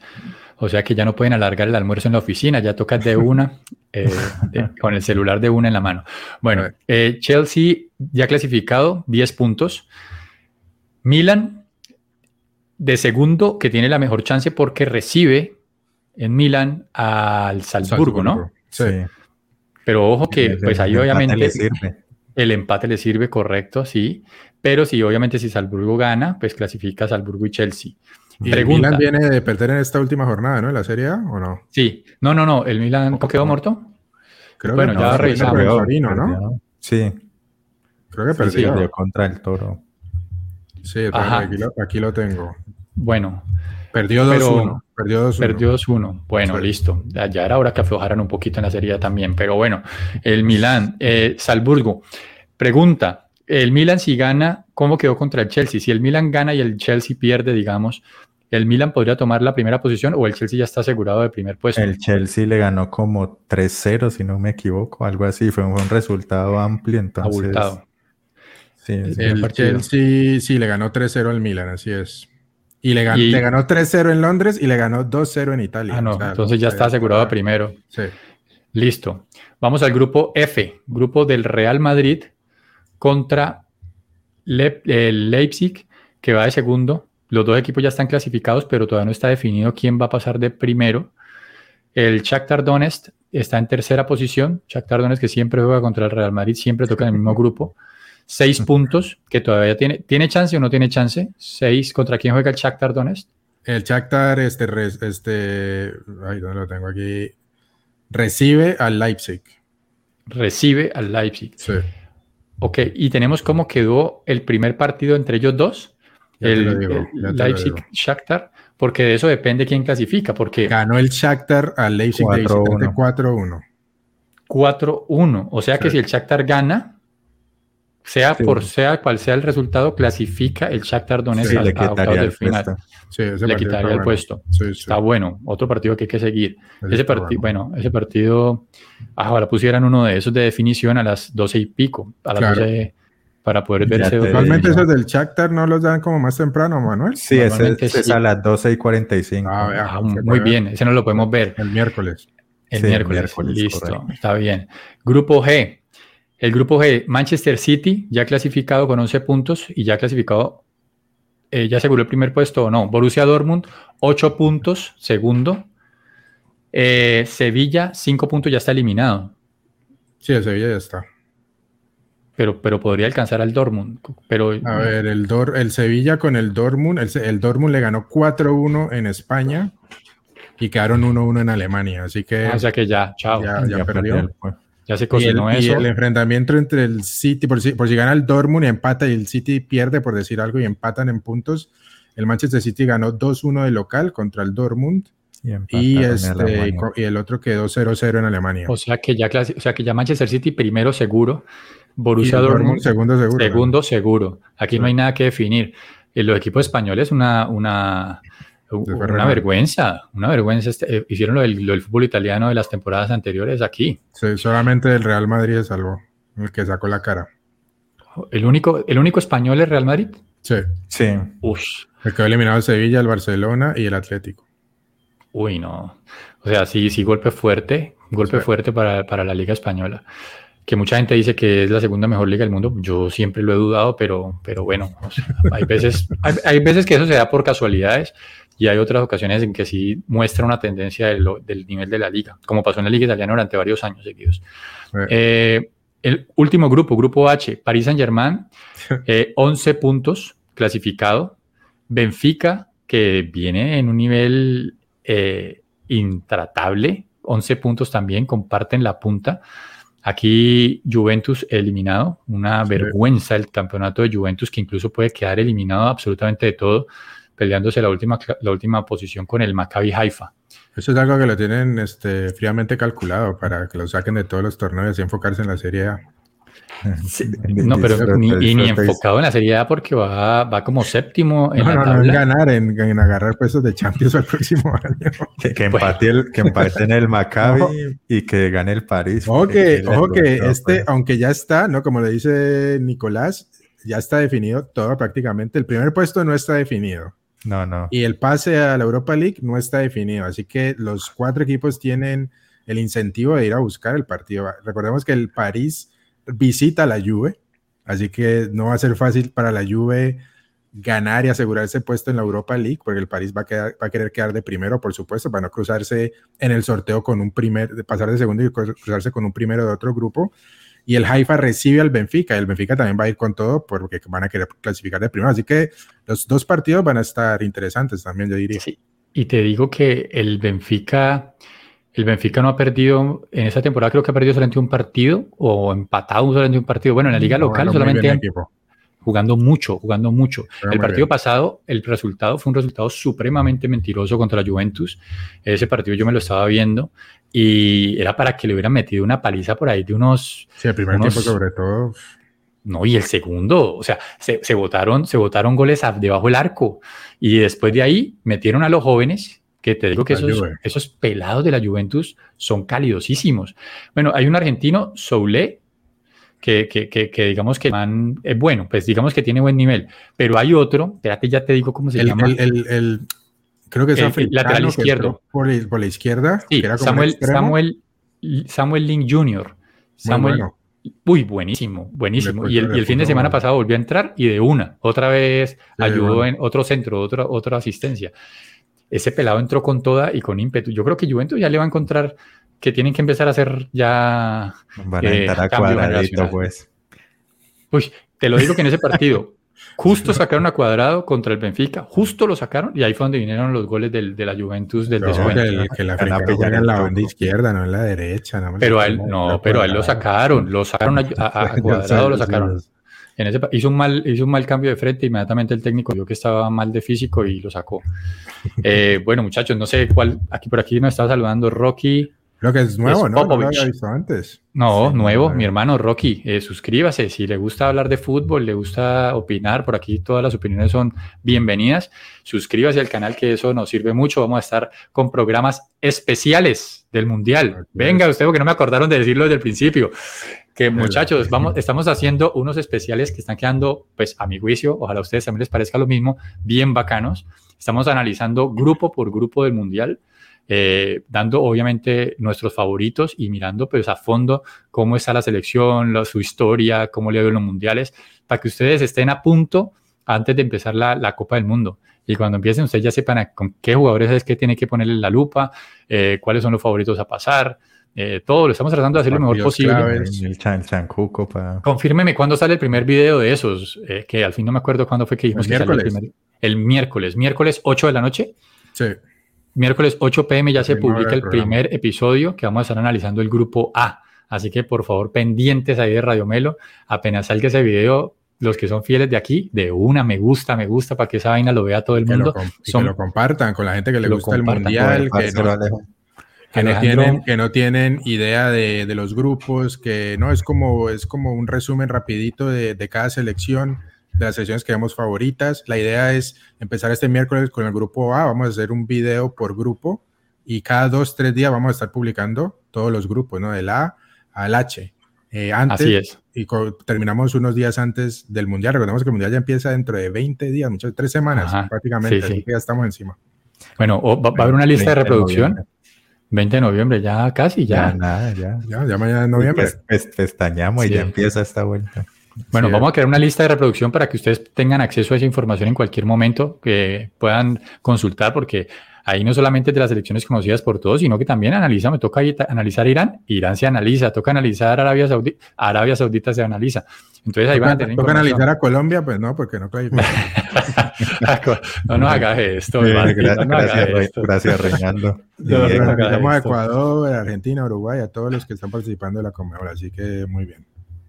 O sea que ya no pueden alargar el almuerzo en la oficina, ya tocas de una, eh, con el celular de una en la mano. Bueno, eh, Chelsea ya clasificado, 10 puntos. Milan, de segundo, que tiene la mejor chance porque recibe en Milan al Salzburgo, ¿no? Sí. Pero ojo que, pues ahí obviamente el empate le sirve, correcto, sí. Pero si obviamente si Salzburgo gana, pues clasifica Salzburgo y Chelsea. Y el Milan viene de perder en esta última jornada, ¿no? En la Serie A, ¿o no? Sí. No, no, no. ¿El Milan quedó muerto? Creo bueno, que no, ya revisamos. ¿no? Sí. Creo que perdió. contra el Toro. Sí, aquí lo, aquí lo, tengo. Bueno. Perdió 2-1. Perdió 2-1. Perdió 2-1. Bueno, listo. Ya, era hora que aflojaran un poquito en la serie también. Pero bueno, el Milán, eh, Salzburgo. Pregunta, el Milan si gana, ¿cómo quedó contra el Chelsea? Si el Milan gana y el Chelsea pierde, digamos, ¿el Milan podría tomar la primera posición o el Chelsea ya está asegurado de primer puesto? El Chelsea le ganó como 3-0, si no me equivoco, algo así. Fue un, resultado amplio, entonces... Abultado. Sí, el Chelsea sí le ganó 3-0 al Milan, así es. Y le, ganó 3-0 en Londres y le ganó 2-0 en Italia. Ah, no, entonces ya está asegurado primero. Sí. Listo. Vamos al grupo F, grupo del Real Madrid contra el Leipzig, que va de segundo. Los dos equipos ya están clasificados, pero todavía no está definido quién va a pasar de primero. El Shakhtar Donetsk está en tercera posición. Shakhtar Donetsk que siempre juega contra el Real Madrid, siempre toca en el mismo grupo. Seis puntos, que todavía tiene. ¿Tiene chance o no tiene chance? Seis. ¿Contra quién juega el Shakhtar Donetsk? El Shakhtar, este, este, ay, ¿dónde lo tengo aquí? Recibe al Leipzig. Recibe al Leipzig. Sí. Ok, y tenemos cómo quedó el primer partido entre ellos dos, el, Leipzig-Shakhtar, porque de eso depende quién clasifica. Porque Ganó el Shakhtar al Leipzig 4-1. 4-1, o sea que si el Shakhtar gana, sea por sea cual sea el resultado, clasifica el Shakhtar Donetsk a, octavos del final. le quitaría el puesto. Está bueno. Otro partido que hay que seguir. Ese, partido, bueno. ese partido, ahora pusieran uno de esos de definición a las 12 y pico, a las 12 para poder verse. Normalmente esos del Shakhtar no los dan como más temprano, Manuel. Sí, ese, es a las 12 y 45. Ah, ah muy bien, ese no lo podemos ver. El miércoles. El miércoles, listo, está bien. Grupo G, el grupo G, Manchester City, ya clasificado con 11 puntos y ya clasificado, eh, ya aseguró el primer puesto o no. Borussia Dortmund, 8 puntos, segundo. Eh, Sevilla, 5 puntos, ya está eliminado. Sí, el Sevilla ya está. Pero, pero podría alcanzar al Dortmund. Pero, a ver, el, el Sevilla con el Dortmund, el, Dortmund le ganó 4-1 en España y quedaron 1-1 en Alemania. Así que. Ah, o sea que ya, chao. Ya, perdió. Ya se cocinó y el, eso. Y el enfrentamiento entre el City, por si, por si gana el Dortmund y empata y el City pierde, por decir algo, y empatan en puntos. El Manchester City ganó 2-1 de local contra el Dortmund. Y, este, y, el otro quedó 0-0 en Alemania. O sea que ya o sea que ya Manchester City primero seguro, Borussia Dortmund, segundo seguro. Segundo seguro. Aquí no hay nada que definir. En los equipos españoles una, una una vergüenza, una vergüenza. Este, eh, hicieron lo del, fútbol italiano de las temporadas anteriores aquí. Sí, solamente el Real Madrid es algo, el que sacó la cara. ¿El único, ¿El único español es Real Madrid? Sí. Sí. El que ha eliminado el Sevilla, el Barcelona y el Atlético. Uy, no. O sea, sí, sí, golpe fuerte, golpe fuerte para, para, la Liga Española. Que mucha gente dice que es la segunda mejor liga del mundo. Yo siempre lo he dudado, pero, pero bueno, hay, veces, hay, hay veces que eso se da por casualidades y hay otras ocasiones en que sí muestra una tendencia del, nivel de la liga, como pasó en la liga italiana durante varios años seguidos. Eh, el último grupo, grupo H, París Saint Germain, 11 puntos clasificado. Benfica, que viene en un nivel eh, intratable, 11 puntos también, comparten la punta. Aquí Juventus eliminado, una vergüenza el campeonato de Juventus que incluso puede quedar eliminado absolutamente de todo peleándose la última, la última posición con el Maccabi Haifa. Eso es algo que lo tienen este, fríamente calculado para que lo saquen de todos los torneos y enfocarse en la Serie A. no, pero ni, ni enfocado en la Serie A porque va, va como séptimo en la tabla. en ganar, en, agarrar puestos de Champions al próximo año. Que, empate, el, que empate en el Maccabi y que gane el París. Ojo que, ojo que este, aunque ya está, ¿no? Como le dice Nicolás, ya está definido todo prácticamente. El primer puesto no está definido. No, no. Y el pase a la Europa League no está definido, así que los cuatro equipos tienen el incentivo de ir a buscar el partido. Recordemos que el París visita la Juve, así que no va a ser fácil para la Juve ganar y asegurarse puesto en la Europa League, porque el París va a, querer quedar de primero, por supuesto, para no cruzarse en el sorteo con un primer, pasar de segundo y cruzarse con un primero de otro grupo y el Haifa recibe al Benfica. Y el Benfica también va a ir con todo porque van a querer clasificar de primero. Así que los dos partidos van a estar interesantes también, yo diría. Sí. Y te digo que el Benfica, el Benfica no ha perdido, en esta temporada creo que ha perdido solamente un partido o empatado solamente un partido. Bueno, en la liga local solamente jugando mucho, jugando mucho. el partido pasado, el resultado fue un resultado supremamente mentiroso contra la Juventus. Ese partido yo me lo estaba viendo y era para que le hubieran metido una paliza por ahí de unos... Sí, el primer tiempo sobre todo. No, y el segundo, o sea, se, se votaron, se votaron goles debajo del arco y después de ahí metieron a los jóvenes que te digo que esos, esos, pelados de la Juventus son calidosísimos. Bueno, hay un argentino, Soule, que, que, que, digamos que es bueno, pues digamos que tiene buen nivel, pero hay otro, espérate, ya te digo cómo se llama. El, el, creo que es el, lateral izquierdo. Por, la izquierda. Sí, Samuel, Samuel, Samuel Link Jr. Samuel, Uy, buenísimo, buenísimo. Y el, fin de semana pasado volvió a entrar y de una, otra vez ayudó en otro centro, otra, otra asistencia ese pelado entró con toda y con ímpetu. Yo creo que Juventus ya le va a encontrar que tienen que empezar a hacer ya. Van a entrar a cuadradito, pues. Uy, te lo digo que en ese partido, justo sacaron a cuadrado contra el Benfica, justo lo sacaron y ahí fue donde vinieron los goles del, de la Juventus del descuento. Que, la en la banda izquierda, no en la derecha. pero a él, no, pero a él lo sacaron, lo sacaron a, a cuadrado, lo sacaron hizo, un mal, hizo un mal cambio de frente, inmediatamente el técnico vio que estaba mal de físico y lo sacó. Eh, bueno, muchachos, no sé cuál, aquí por aquí me estaba saludando Rocky. Creo que es nuevo, ¿no? No lo había visto antes. No, nuevo, mi hermano Rocky. Eh, suscríbase. Si le gusta hablar de fútbol, le gusta opinar, por aquí todas las opiniones son bienvenidas. Suscríbase al canal, que eso nos sirve mucho. Vamos a estar con programas especiales del Mundial. Venga, usted, porque no me acordaron de decirlo desde el principio que muchachos, vamos, estamos haciendo unos especiales que están quedando, pues a mi juicio, ojalá a ustedes también les parezca lo mismo, bien bacanos. Estamos analizando grupo por grupo del Mundial, eh, dando obviamente nuestros favoritos y mirando pues a fondo cómo está la selección, su historia, cómo le ven los mundiales, para que ustedes estén a punto antes de empezar la, la Copa del Mundo. Y cuando empiecen, ustedes ya sepan con qué jugadores es que tienen que ponerle la lupa, eh, cuáles son los favoritos a pasar, eh, todo lo estamos tratando de hacer lo mejor posible. el chan, Confírmeme cuándo sale el primer video de esos, eh, que al fin no me acuerdo cuándo fue que dijimos el que miércoles. el primer. El miércoles, miércoles 8 de la noche. Sí. Miércoles 8 pm ya se publica el primer episodio que vamos a estar analizando el grupo A. Así que por favor, pendientes ahí de Radio Melo. Apenas salga ese video, los que son fieles de aquí, de una, me gusta, me gusta, para que esa vaina lo vea todo el mundo. Que lo, compartan con la gente que le gusta el mundial, que no, que no, tienen, que no tienen idea de, de, los grupos, que no es como, es como un resumen rapidito de, de, cada selección, de las selecciones que vemos favoritas. La idea es empezar este miércoles con el grupo A, vamos a hacer un video por grupo y cada dos, tres días vamos a estar publicando todos los grupos, ¿no? Del A al H. Eh, antes, Así es. Y terminamos unos días antes del Mundial. Recordemos que el Mundial ya empieza dentro de 20 días, muchas, tres semanas prácticamente, así que ya estamos encima. Bueno, va, a haber una lista de reproducción. 20 de noviembre, ya casi, ya. Ya, nada, ya. Ya, ya mañana es noviembre. pestañamos y ya empieza esta vuelta. Bueno, vamos a crear una lista de reproducción para que ustedes tengan acceso a esa información en cualquier momento, que puedan consultar, porque ahí no solamente de las elecciones conocidas por todos, sino que también analiza, me toca analizar Irán, Irán se analiza, toca analizar Arabia Saudita, Arabia Saudita se analiza. Entonces ahí van a tener ¿Toca analizar a Colombia? Pues no, porque no no nos hagas esto. gracias, no esto. gracias, Reinaldo. Analizamos a Ecuador, Argentina, Uruguay, a todos los que están participando de la Conmebol, así que muy bien.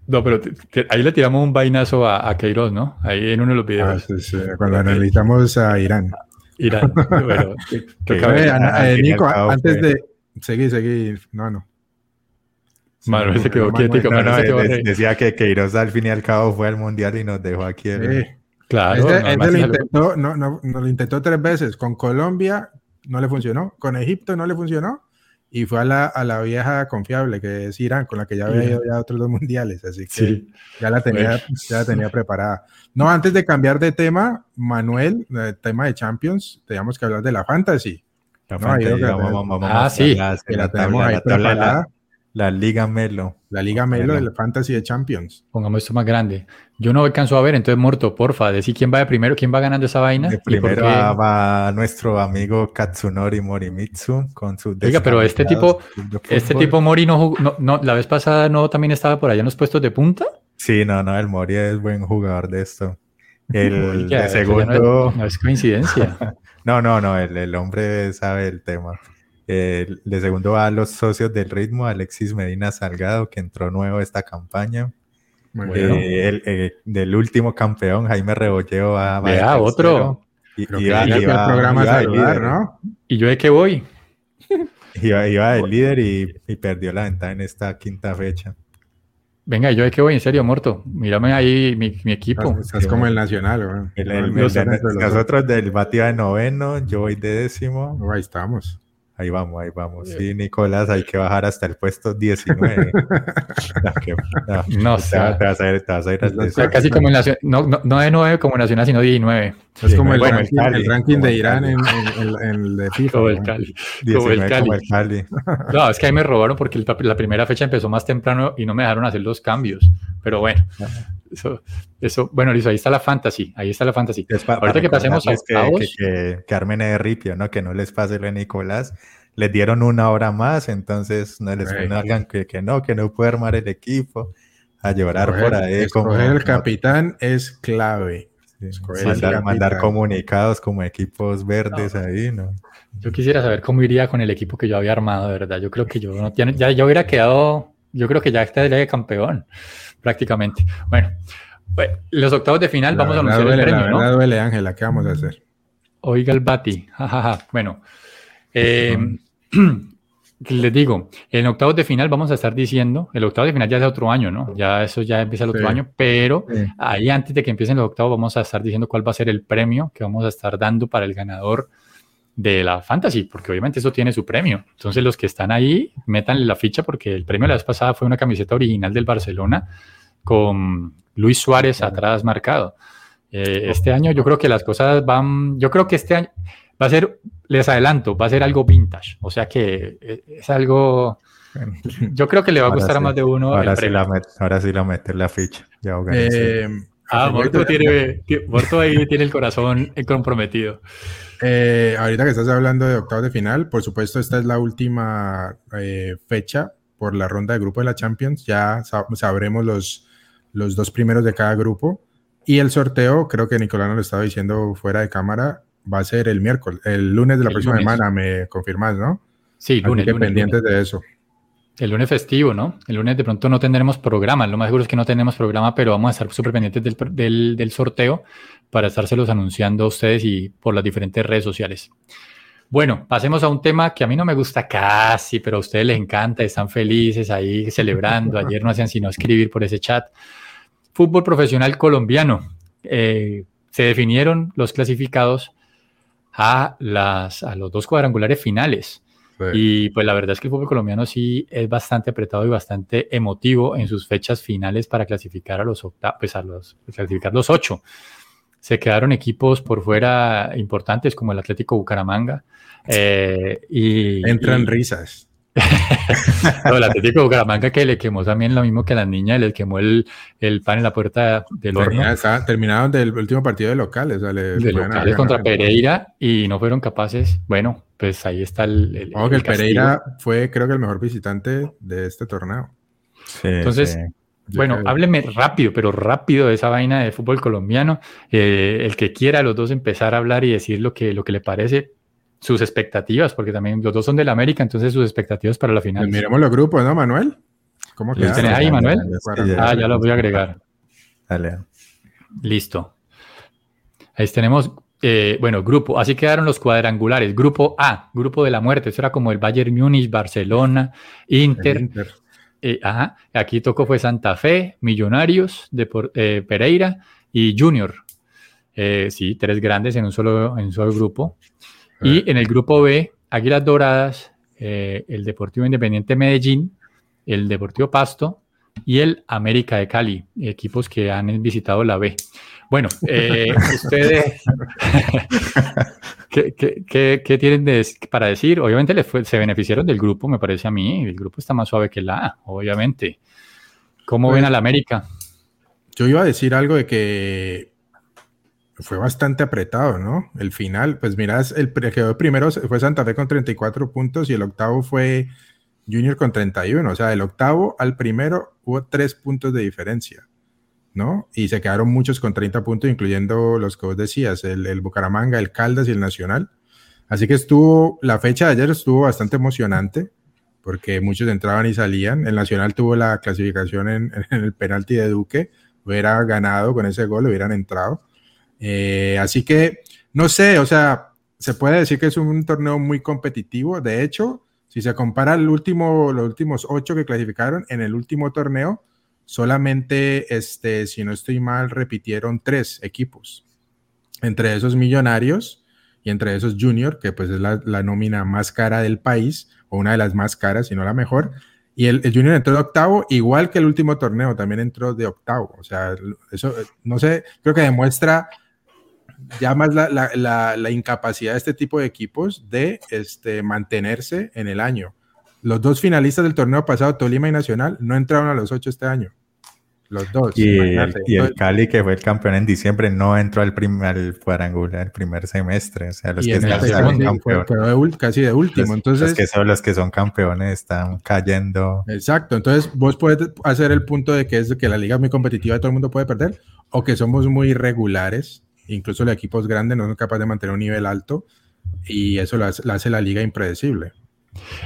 No, pero ahí le tiramos un vainazo a, a Queiroz, ¿no? Ahí en uno de los videos. Ah, sí, sí, cuando analizamos a Irán. Irán. Bueno, eh, Nico, antes de seguir, seguir, no, no. Manuel se quedó quieto. decía que Queiroz al fin y al cabo fue al mundial y nos dejó aquí. Claro. Este, este lo, intentó, no, no, lo intentó tres veces. Con Colombia no le funcionó. Con Egipto no le funcionó. Y fue a la, a la vieja confiable, que es Irán, con la que ya había ido ya a otros dos mundiales. Así que ya, la tenía, ya la tenía preparada. No, antes de cambiar de tema, Manuel, el tema de Champions, teníamos que hablar de la Fantasy. La fantasy, ah, sí. La, ahí preparada. La Liga Melo. La Liga Melo del Fantasy de Champions. Pongamos esto más grande. Yo no alcanzo a ver, entonces muerto, porfa, decir quién va de primero, quién va ganando esa vaina. De primero va, nuestro amigo Katsunori Morimitsu con su. Oiga, pero este tipo, este tipo Mori no, no, la vez pasada no también estaba por allá en los puestos de punta. Sí, no, no, el Mori es buen jugador de esto. El segundo. No es, coincidencia. no, no, no, el, el hombre sabe el tema. De segundo va a los socios del ritmo, Alexis Medina Salgado, que entró nuevo esta campaña. Eh, el, eh, del último campeón, Jaime Rebolleo va, a otro. Y, iba, iba, programa ¿no? ¿Y yo de qué voy? Iba, iba el líder y, y, perdió la ventaja en esta quinta fecha. Venga, yo es que voy, en serio, Morto. Mírame ahí mi, mi equipo. Estás, como el nacional, nosotros del Batía de noveno, yo voy de décimo. ahí estamos. Ahí vamos, ahí vamos. Sí, Nicolás, hay que bajar hasta el puesto 19. no, sé. Te, vas a ir, te vas a ir Casi como el nacional, no, no, no, de 9 como nacional, sino 19. Es como el, ranking, el, ranking, de Irán en, el de FIFA. Como el Cali. Como el Cali. Como el Cali. No, es que ahí me robaron porque la primera fecha empezó más temprano y no me dejaron hacer los cambios. Pero bueno, eso, eso, bueno, listo, ahí está la fantasy, ahí está la fantasy. Ahorita que pasemos a que, que, que, armen de ripio, ¿no? Que no les pase lo de Nicolás. Les dieron una hora más, entonces no les hagan que, que no, que no puede armar el equipo, a llorar por ahí. Escoger el capitán es clave. mandar, comunicados como equipos verdes ahí, ¿no? Yo quisiera saber cómo iría con el equipo que yo había armado, de verdad. Yo creo que yo no, ya, ya, ya hubiera quedado, yo creo que ya estaría de campeón prácticamente. Bueno, pues, los octavos de final vamos a anunciar el premio, la ¿no? duele, Ángela, ¿qué vamos a hacer? Oiga el Bati, bueno, eh, les digo, en octavos de final vamos a estar diciendo, el octavo de final ya es otro año, ¿no? Ya eso ya empieza el otro año, pero ahí antes de que empiecen los octavos vamos a estar diciendo cuál va a ser el premio que vamos a estar dando para el ganador de la fantasy, porque obviamente eso tiene su premio. Entonces los que están ahí, metan la ficha porque el premio la vez pasada fue una camiseta original del Barcelona con Luis Suárez atrás marcado. Eh, este año yo creo que las cosas van, yo creo que este año va a ser, les adelanto, va a ser algo vintage, o sea que eh, es algo, yo creo que le va a gustar a más de uno. Ahora, sí la, ahora sí la mete la ficha. Ya eh, ah, Morto, tiene, Morto ahí tiene el corazón comprometido. Eh, ahorita que estás hablando de octavos de final, por supuesto, esta es la última eh, fecha por la ronda de grupo de la Champions. Ya sabremos los, los dos primeros de cada grupo. Y el sorteo, creo que Nicolás nos lo estaba diciendo fuera de cámara, va a ser el miércoles, el lunes de la próxima semana, me confirmas, ¿no? Sí, lunes. Así pendientes de eso. El lunes festivo, ¿no? El lunes de pronto no tendremos programa. Lo más seguro es que no tenemos programa, pero vamos a estar súper pendientes del, del, sorteo para estárselos anunciando a ustedes y por las diferentes redes sociales. Bueno, pasemos a un tema que a mí no me gusta casi, pero a ustedes les encanta, están felices ahí celebrando. Ayer no hacían sino escribir por ese chat. Fútbol profesional colombiano. Eh, se definieron los clasificados a, las, a los dos cuadrangulares finales. Y pues la verdad es que el fútbol colombiano sí es bastante apretado y bastante emotivo en sus fechas finales para clasificar a los octavos, pues a los clasificar los ocho. Se quedaron equipos por fuera importantes como el Atlético Bucaramanga. Eh, y, Entran risas. el Atlético Bucaramanga que le quemó también lo mismo que a las niñas, le quemó el, el pan en la puerta del horno. terminaron del último partido de locales. de locales contra Pereira y no fueron capaces. Bueno, pues ahí está el. el, que el Pereira fue, creo que, el mejor visitante de este torneo. Entonces, bueno, hábleme rápido, pero rápido de esa vaina de fútbol colombiano. Eh, el que quiera, los dos empezar a hablar y decir lo que, lo que le parece, sus expectativas, porque también los dos son del América, entonces sus expectativas para la final. Pues miremos los grupos, ¿no, Manuel? ¿Cómo ¿Los tenés ahí, Manuel? ah, ya los voy a agregar. Dale. Listo. Ahí tenemos eh, bueno, grupo, así quedaron los cuadrangulares. Grupo A, grupo de la muerte. Eso era como el Bayern Múnich, Barcelona, Inter. Eh, ajá. Aquí tocó fue Santa Fe, Millonarios, de eh, Pereira y Junior. sí, tres grandes en un solo, en un solo grupo. Y en el grupo B, Águilas Doradas, el Deportivo Independiente Medellín, el Deportivo Pasto y el América de Cali, equipos que han visitado la B. Bueno, eh, ustedes, ¿qué, tienen para decir? Obviamente se beneficiaron del grupo, me parece a mí. El grupo está más suave que la A, obviamente. ¿Cómo ven pues, a la América? Yo iba a decir algo de que fue bastante apretado, ¿no? El final, pues mirás, el que quedó primero fue Santa Fe con 34 puntos y el octavo fue Junior con 31. O sea, del octavo al primero hubo tres puntos de diferencia. ¿no? Y se quedaron muchos con 30 puntos, incluyendo los que vos decías, el, Bucaramanga, el Caldas y el Nacional. Así que estuvo, la fecha de ayer estuvo bastante emocionante porque muchos entraban y salían. El Nacional tuvo la clasificación en, el penalti de Duque, hubiera ganado con ese gol, hubieran entrado. Eh, así que, no sé, o sea, se puede decir que es un torneo muy competitivo. De hecho, si se compara el último, los últimos ocho que clasificaron en el último torneo, solamente, este, si no estoy mal, repitieron tres equipos. Entre esos millonarios y entre esos junior, que pues es la, la nómina más cara del país, o una de las más caras, si no la mejor. Y el, Junior entró de octavo, igual que el último torneo, también entró de octavo. O sea, eso, no sé, creo que demuestra ya más la, la, la, incapacidad de este tipo de equipos de este, mantenerse en el año. Los dos finalistas del torneo pasado, Tolima y Nacional, no entraron a los ocho este año. Los dos. Y, el, Cali, que fue el campeón en diciembre, no entró al primer cuadrangular, el primer semestre. O sea, los que están campeones. casi de último. Entonces, los que son los que son campeones están cayendo. Exacto. Entonces, vos puedes hacer el punto de que es que la liga es muy competitiva y todo el mundo puede perder, o que somos muy irregulares. Incluso los equipos grandes no son capaces de mantener un nivel alto y eso lo hace, la liga impredecible.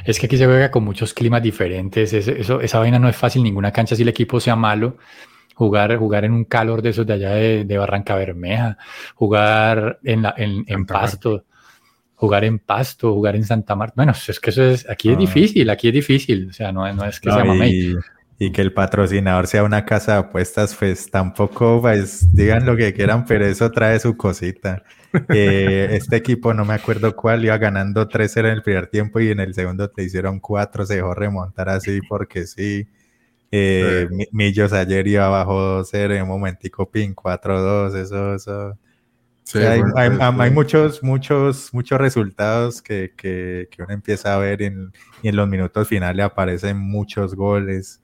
Es que aquí se juega con muchos climas diferentes. Eso, esa vaina no es fácil. Ninguna cancha, si el equipo sea malo, jugar, jugar en un calor de esos de allá de, Barranca Bermeja, jugar en, la, en, Pasto, jugar en Pasto, jugar en Santa Marta. Bueno, es que eso es, aquí es ah. difícil, aquí es difícil. O sea, no, no es que sea mamey. Y que el patrocinador sea una casa de apuestas, pues tampoco, pues digan lo que quieran, pero eso trae su cosita. Eh, este equipo, no me acuerdo cuál, iba ganando 3-0 en el primer tiempo y en el segundo te hicieron 4, se dejó remontar así porque sí. Eh, Millos ayer iba abajo 2-0, en un momentico pin 4-2, eso, eso. hay, hay, muchos, muchos, muchos resultados que, que, que uno empieza a ver en, y en los minutos finales aparecen muchos goles.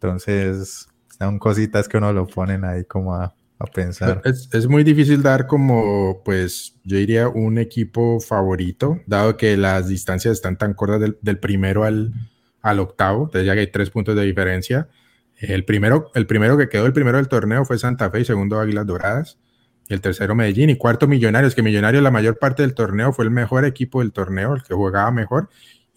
Entonces, son cositas que uno lo ponen ahí como a, a pensar. Es, es, muy difícil dar como, pues, yo diría un equipo favorito, dado que las distancias están tan cortas del, del primero al, al octavo, entonces ya que hay tres puntos de diferencia. El primero, el primero que quedó, el primero del torneo fue Santa Fe y segundo Águilas Doradas. Y el tercero Medellín y cuarto Millonarios, que Millonarios la mayor parte del torneo fue el mejor equipo del torneo, el que jugaba mejor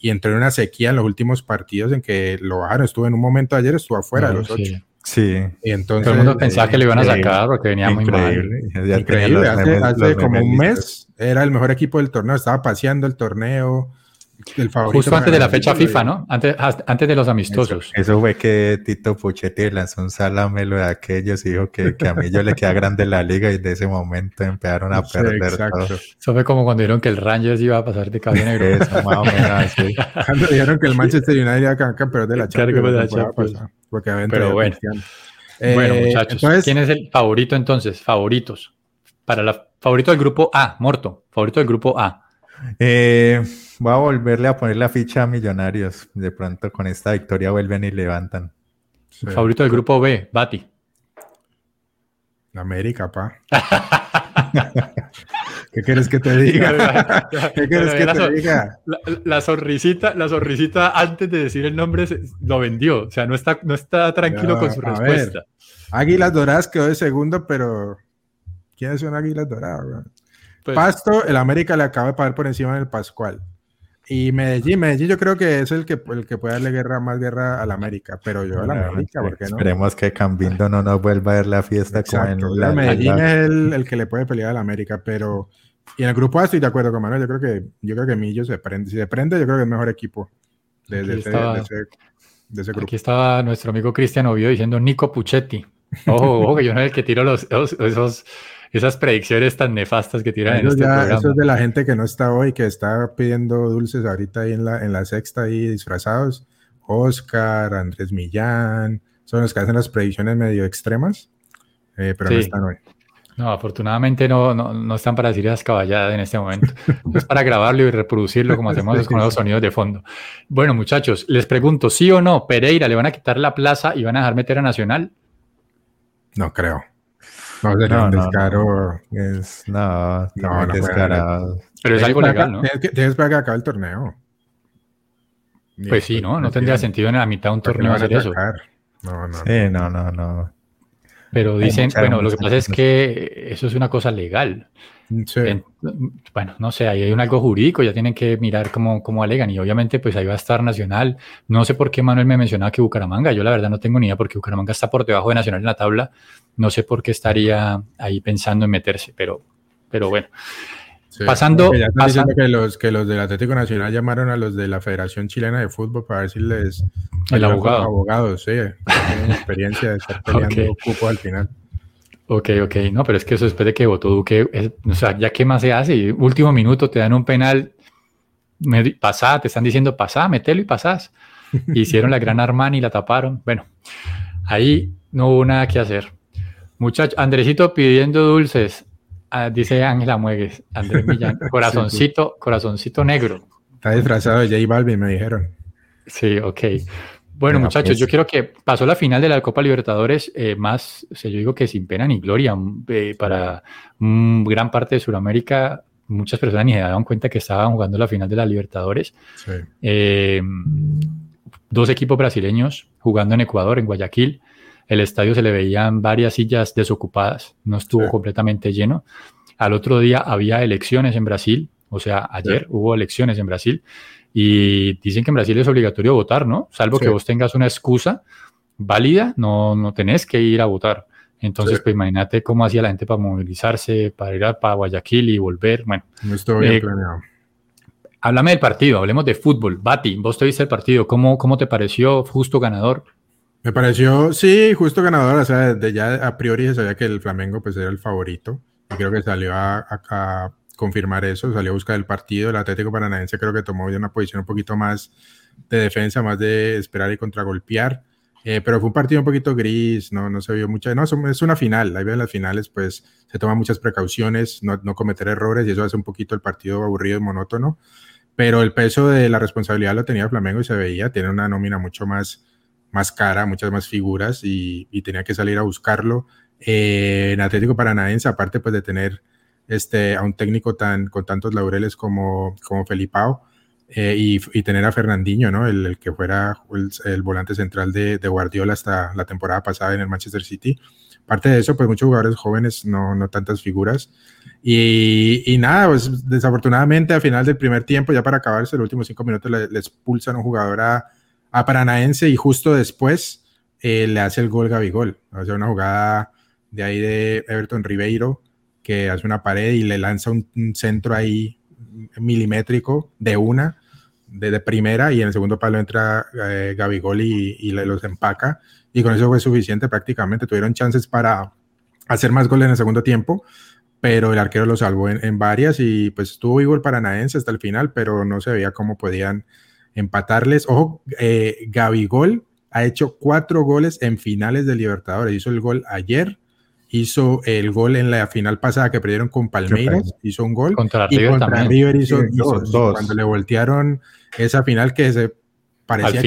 y entró en una sequía en los últimos partidos en que lo bajaron. Estuvo en un momento ayer, estuvo afuera de los ocho. Sí. Y entonces, Todo el mundo pensaba que le iban a sacar porque venía muy mal. Increíble. Hace, hace como un mes era el mejor equipo del torneo, estaba paseando el torneo Justo antes de la fecha FIFA, ¿no? Antes, antes de los amistosos. Eso, fue que Tito Puchetti lanzó un salamelo de aquellos y dijo que, que a mí yo le queda grande la liga y de ese momento empezaron a perder todo. Eso fue como cuando dijeron que el Rangers iba a pasar de cabina Eso, más o menos así. cuando dijeron que el Manchester United iba a campeón de la Champions. porque Pero bueno. bueno, eh, muchachos, ¿quién es el favorito entonces? Favoritos. Para la favorito del grupo A, Morto. Favorito del grupo A. Eh, voy a volverle a poner la ficha a Millonarios. De pronto con esta victoria vuelven y levantan. Favorito del grupo B, Bati. América, pa. ¿Qué quieres que te diga? ¿Qué quieres que te diga? La, sonrisita, la sonrisita antes de decir el nombre lo vendió. O sea, no está, no está tranquilo con su respuesta. Águilas Doradas quedó de segundo, pero ¿quiénes son Águilas Doradas? Pues, Pasto, el América le acaba de pagar por encima del Pascual. Y Medellín, Medellín yo creo que es el que, el que puede darle guerra, más guerra al América, pero yo a la América, ¿por qué no? Esperemos que Cambindo no nos vuelva a ver la fiesta como en la, Medellín es el, el, que le puede pelear al América, pero y en el grupo A estoy de acuerdo con Manuel, yo creo que yo creo que Millo se prende, si se prende yo creo que es el mejor equipo de, de, ese, grupo. Aquí estaba nuestro amigo Cristian Oviedo diciendo Nico Puchetti. Ojo, ojo, que yo no soy el que tiro los, esos esas predicciones tan nefastas que tiran en este programa. Eso es de la gente que no está hoy, que está pidiendo dulces ahorita ahí en la, en la sexta ahí disfrazados. Oscar, Andrés Millán, son los que hacen las predicciones medio extremas, eh, pero no están hoy. No, afortunadamente no, no, no, están para decir esas caballadas en este momento. es para grabarlo y reproducirlo como hacemos con los sonidos de fondo. Bueno, muchachos, les pregunto, ¿sí o no? ¿Pereira le van a quitar la plaza y van a dejar meter a Nacional? No creo. No, no, un descaro. Es, no, no, no descarado. Pero es algo legal, ¿no? Tienes que acabar el torneo. Pues sí, ¿no? No tendría sentido en la mitad de un torneo hacer eso. No, no. Sí, no, no, no. Pero dicen, bueno, lo que pasa es que eso es una cosa legal. Bueno, no sé, ahí hay un algo jurídico, ya tienen que mirar cómo, cómo alegan y obviamente pues ahí va a estar Nacional. No sé por qué Manuel me mencionaba que Bucaramanga, yo la verdad no tengo ni idea porque Bucaramanga está por debajo de Nacional en la tabla, no sé por qué estaría ahí pensando en meterse, pero, pero bueno. pasando, ya diciendo que los, que los del Atlético Nacional llamaron a los de la Federación Chilena de Fútbol para ver si les... El abogado. Abogados, sí, tienen experiencia de estar peleando cupo al final. Ok, ok, no, pero es que eso después de que votó Duque, o sea, ya qué más se hace, último minuto te dan un penal, pasá, te están diciendo pasá, metelo y pasás. Hicieron la gran Armani y la taparon. Bueno, ahí no hubo nada que hacer. Muchacho, Andresito pidiendo dulces, ah, dice Ángela Muegues, Andrés Millán, corazoncito, corazoncito negro. Está disfrazado de J Balvin, me dijeron. Sí, ok. Bueno, muchachos, pues. yo quiero que pasó la final de la Copa Libertadores eh, más, o sea, yo digo que sin pena ni gloria eh, para gran parte de Sudamérica. Muchas personas ni se daban cuenta que estaban jugando la final de la Libertadores. Eh, dos equipos brasileños jugando en Ecuador, en Guayaquil. El estadio se le veían varias sillas desocupadas, no estuvo completamente lleno. Al otro día había elecciones en Brasil, o sea, ayer hubo elecciones en Brasil y dicen que en Brasil es obligatorio votar, ¿no? Salvo que vos tengas una excusa válida, no, no tenés que ir a votar. Entonces, pues imagínate cómo hacía la gente para movilizarse, para ir a para Guayaquil y volver. Bueno, no estoy bien eh, planeado. Háblame del partido, hablemos de fútbol. Bati, vos te viste el partido, ¿cómo, cómo te pareció? ¿Justo ganador? Me pareció, sí, justo ganador. O sea, de ya a priori se sabía que el Flamengo pues era el favorito. Y creo que salió a, a, confirmar eso, salió a buscar el partido. El Atlético Paranaense creo que tomó ya una posición un poquito más de defensa, más de esperar y contragolpear. Eh, pero fue un partido un poquito gris, no, no se vio mucha. No, es una final. Ahí ven las finales, pues se toman muchas precauciones, no, no, cometer errores y eso hace un poquito el partido aburrido y monótono. Pero el peso de la responsabilidad lo tenía Flamengo y se veía. Tiene una nómina mucho más, más cara, muchas más figuras y, y tenía que salir a buscarlo. Eh, en Atlético Paranaense, aparte pues de tener este, a un técnico tan, con tantos laureles como, como Felipao eh, y, y, tener a Fernandinho, ¿no? el, que fuera el, volante central de, de, Guardiola hasta la temporada pasada en el Manchester City. Parte de eso, pues muchos jugadores jóvenes, no, no tantas figuras. Y, y, nada, pues desafortunadamente al final del primer tiempo, ya para acabarse, los últimos cinco minutos le, le expulsan un jugador a, a Paranaense y justo después eh, le hace el gol Gabigol. O sea, una jugada de ahí de Everton Ribeiro que hace una pared y le lanza un, centro ahí milimétrico de una, de, primera, y en el segundo palo entra eh, Gabigol y, y los empaca. Y con eso fue suficiente prácticamente. Tuvieron chances para hacer más goles en el segundo tiempo, pero el arquero lo salvó en, varias y pues estuvo vivo el Paranaense hasta el final, pero no se veía cómo podían empatarles. Ojo, eh, Gabigol ha hecho cuatro goles en finales de Libertadores. Hizo el gol ayer, hizo el gol en la final pasada que perdieron con Palmeiras, hizo un gol. Contra y River contra River hizo, dos, Cuando le voltearon esa final que se parecía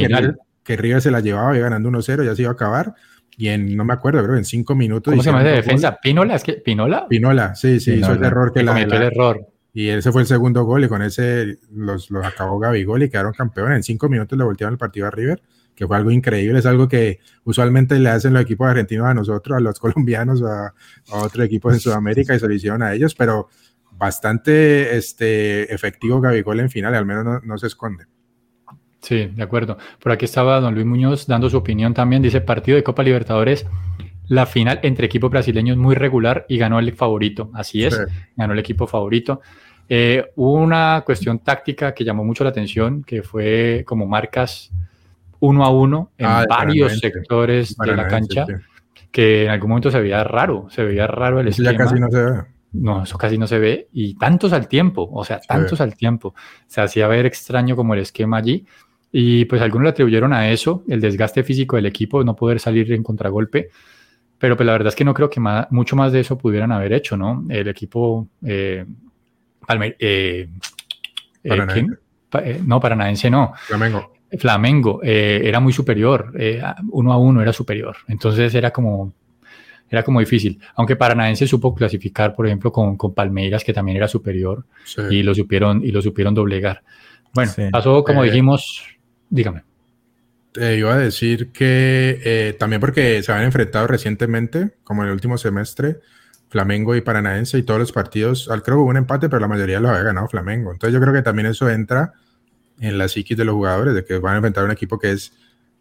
que River, se la llevaba y ganando 1-0, ya se iba a acabar. Y en, no me acuerdo, creo en cinco minutos. ¿Cómo se llama de defensa? ¿Pinola? ¿Es que ¿Pinola? Pinola, sí, sí, hizo el error que, la, el error. Y ese fue el segundo gol y con ese los, los acabó Gabigol y quedaron campeones. En cinco minutos le voltearon el partido a River que fue algo increíble, es algo que usualmente le hacen los equipos argentinos a nosotros, a los colombianos, a, a otros equipos en Sudamérica y se lo hicieron a ellos, pero bastante este, efectivo Gabigol en final, al menos no, se esconde. Sí, de acuerdo. Por aquí estaba don Luis Muñoz dando su opinión también. Dice, partido de Copa Libertadores, la final entre equipos brasileños muy regular y ganó el favorito. Así es, ganó el equipo favorito. Eh, hubo una cuestión táctica que llamó mucho la atención, que fue como marcas uno a uno en ah, varios sectores de la cancha, que en algún momento se veía raro, se veía raro el eso ya casi no se ve. No, eso casi no se ve, y tantos al tiempo, o sea, tantos al tiempo. Se hacía ver extraño como el esquema allí, y pues algunos le atribuyeron a eso, el desgaste físico del equipo, no poder salir en contragolpe, pero pues la verdad es que no creo que mucho más de eso pudieran haber hecho, ¿no? El equipo... Eh, Palme, eh, eh, eh no, Paranaense no. Flamengo. Flamengo eh, era muy superior, eh, uno a uno era superior. Entonces era como, era como difícil. Aunque Paranaense supo clasificar, por ejemplo, con, con Palmeiras, que también era superior, y, lo supieron, y lo supieron doblegar. Bueno, pasó como eh, dijimos, dígame. Te iba a decir que eh, también porque se habían enfrentado recientemente, como en el último semestre, Flamengo y Paranaense y todos los partidos, al creo que hubo un empate, pero la mayoría los había ganado Flamengo. Entonces yo creo que también eso entra en la psiquis de los jugadores, de que van a enfrentar un equipo que es,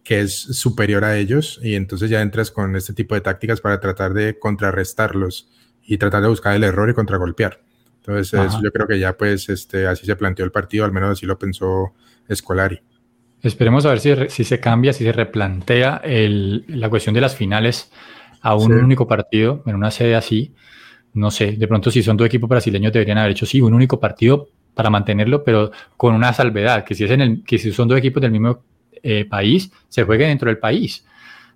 que es superior a ellos y entonces ya entras con este tipo de tácticas para tratar de contrarrestarlos y tratar de buscar el error y contragolpear. Entonces yo creo que ya pues este, así se planteó el partido, al menos así lo pensó Escolari. Esperemos a ver si, si se cambia, si se replantea el, la cuestión de las finales a un único partido en una sede así. No sé, de pronto si son dos equipos brasileños deberían haber hecho sí, un único partido para mantenerlo, pero con una salvedad, que si, es en el, que si son dos equipos del mismo eh, país, se juegue dentro del país.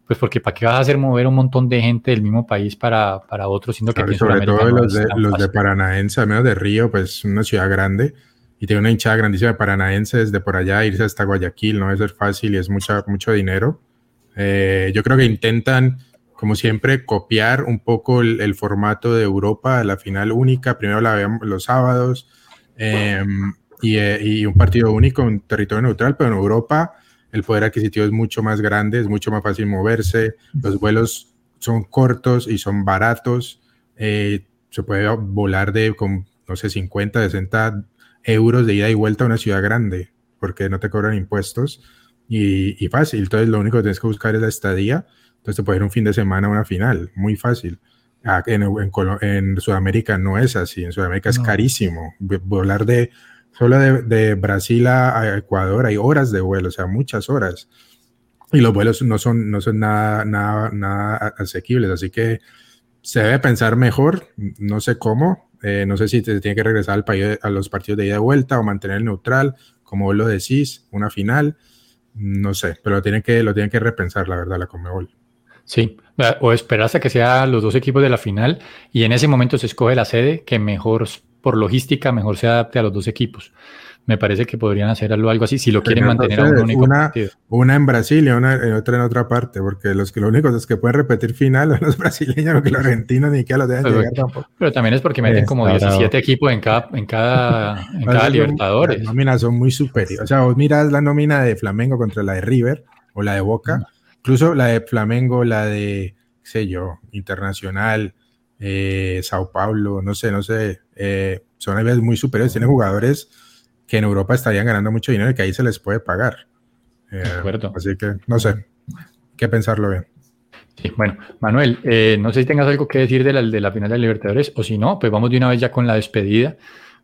Pues porque ¿para qué vas a hacer mover un montón de gente del mismo país para, para otro, siendo que sobre todo los, de, los de Paranaense, al menos de Río, pues una ciudad grande y tiene una hinchada grandísima de Paranaense desde por allá, irse hasta Guayaquil no es fácil y es mucha, mucho dinero. Eh, yo creo que intentan, como siempre, copiar un poco el, formato de Europa, la final única, primero la vemos los sábados, em, y, eh, y, un partido único en territorio neutral, pero en Europa el poder adquisitivo es mucho más grande, es mucho más fácil moverse, los vuelos son cortos y son baratos, eh, se puede volar de, con, no sé, 50, 60 euros de ida y vuelta a una ciudad grande, porque no te cobran impuestos y, y fácil. Entonces lo único que tienes que buscar es la estadía, entonces te puede ir un fin de semana a una final, muy fácil. Ah, en, en, en, Sudamérica no es así, en Sudamérica es carísimo. Volar de Solo de, Brasil a, Ecuador hay horas de vuelo, o sea, muchas horas. Y los vuelos no son, no son nada, nada, nada asequibles, así que se debe pensar mejor, no sé cómo, eh, no sé si se tiene que regresar al país, a los partidos de ida y vuelta o mantener neutral, como vos lo decís, una final, no sé, pero lo tienen que, lo tienen que repensar, la verdad, la Comebol. Sí, o esperarse a que sean los dos equipos de la final y en ese momento se escoge la sede que mejor por logística mejor se adapte a los dos equipos. Me parece que podrían hacer algo, así si lo quieren mantener a un único una, partido. Una en Brasil y una, otra en otra parte, porque los que lo únicos es que pueden repetir final son los brasileños, porque los argentinos ni que los dejan pero, llegar tampoco. Pero también es porque meten como 17 equipos en cada, en cada, en cada Libertadores. Las nóminas son muy superiores. O sea, vos miras la nómina de Flamengo contra la de River o la de Boca, incluso la de Flamengo, la de, qué sé yo, Internacional, eh, Sao Paulo, no sé, no sé, eh, son niveles muy superiores, tienen jugadores que en Europa estarían ganando mucho dinero y que ahí se les puede pagar. Eh, así que, no sé, qué pensarlo bien. Sí, bueno, Manuel, eh, no sé si tengas algo que decir de la, de la final de Libertadores o si no, pues vamos de una vez ya con la despedida,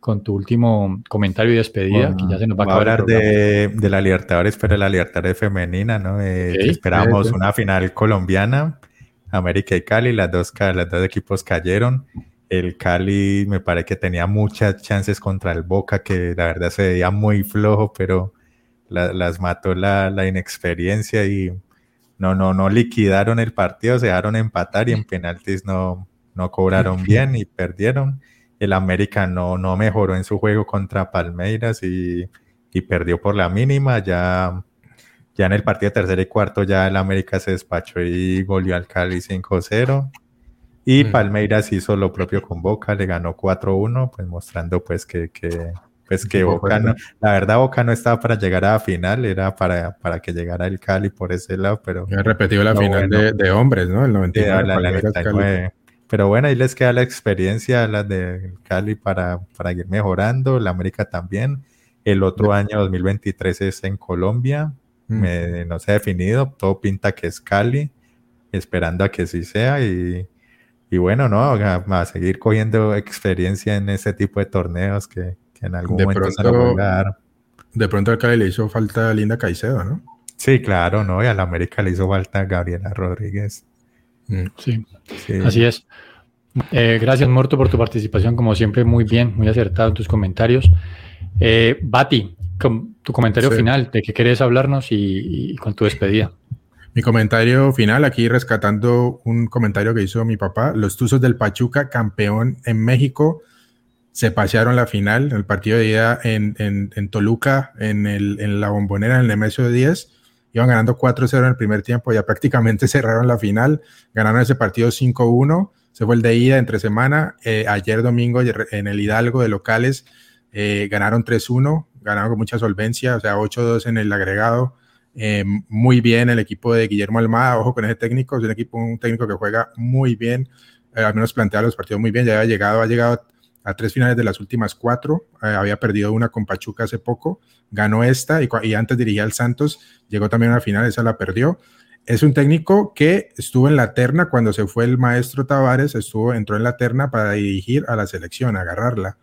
con tu último comentario y despedida, que ya se nos va a acabar. hablar de, de, la Libertadores, pero la Libertadores femenina, ¿no? esperamos una final colombiana América y Cali, las dos, las dos equipos cayeron. El Cali me parece que tenía muchas chances contra el Boca, que la verdad se veía muy flojo, pero las mató la, la, inexperiencia y no, no, no liquidaron el partido, se dejaron empatar y en penaltis no, no cobraron bien y perdieron. El América no, no mejoró en su juego contra Palmeiras y, y perdió por la mínima. Ya ya en el partido tercero y cuarto ya el América se despachó y goleó al Cali 5-0. Y mm. Palmeiras hizo lo propio con Boca, le ganó 4-1, pues mostrando pues que, que pues que Boca no, la verdad Boca no estaba para llegar a la final, era para, para que llegara el Cali por ese lado, pero... Ha repetido la final de, hombres, ¿no? El 99. Pero bueno, ahí les queda la experiencia, la del Cali para, para ir mejorando, la América también. El otro año, 2023, es en Colombia, Mm. no se ha definido, todo pinta que es Cali, esperando a que sí sea y, y bueno, ¿no? A, seguir cogiendo experiencia en ese tipo de torneos que, en algún momento se lo a dar. De pronto al Cali le hizo falta Linda Caicedo, ¿no? Sí, claro, ¿no? Y a la América le hizo falta Gabriela Rodríguez. Mm. Sí, así es. Eh, gracias, Morto, por tu participación, como siempre, muy bien, muy acertado en tus comentarios. Eh, Bati, tu comentario final, de qué querés hablarnos y, con tu despedida. Mi comentario final, aquí rescatando un comentario que hizo mi papá, los Tuzos del Pachuca, campeón en México, se pasearon la final, el partido de ida en, en, Toluca, en, el, en, la bombonera, en el Nemesio de 10, iban ganando 4-0 en el primer tiempo, ya prácticamente cerraron la final, ganaron ese partido 5-1, se fue el de ida entre semana, eh, ayer domingo en el Hidalgo de locales, eh, ganaron 3-1, ganaron con mucha solvencia, o sea, 8-2 en el agregado. eh, muy bien el equipo de Guillermo Almada, ojo con ese técnico, es un equipo, un técnico que juega muy bien, eh, al menos plantea los partidos muy bien, ya ha llegado, ha llegado a tres finales de las últimas cuatro, eh, había perdido una con Pachuca hace poco, ganó esta y, y, antes dirigía al Santos, llegó también a una final, esa la perdió. Es un técnico que estuvo en la terna cuando se fue el maestro Tavares, estuvo, entró en la terna para dirigir a la selección, agarrarla.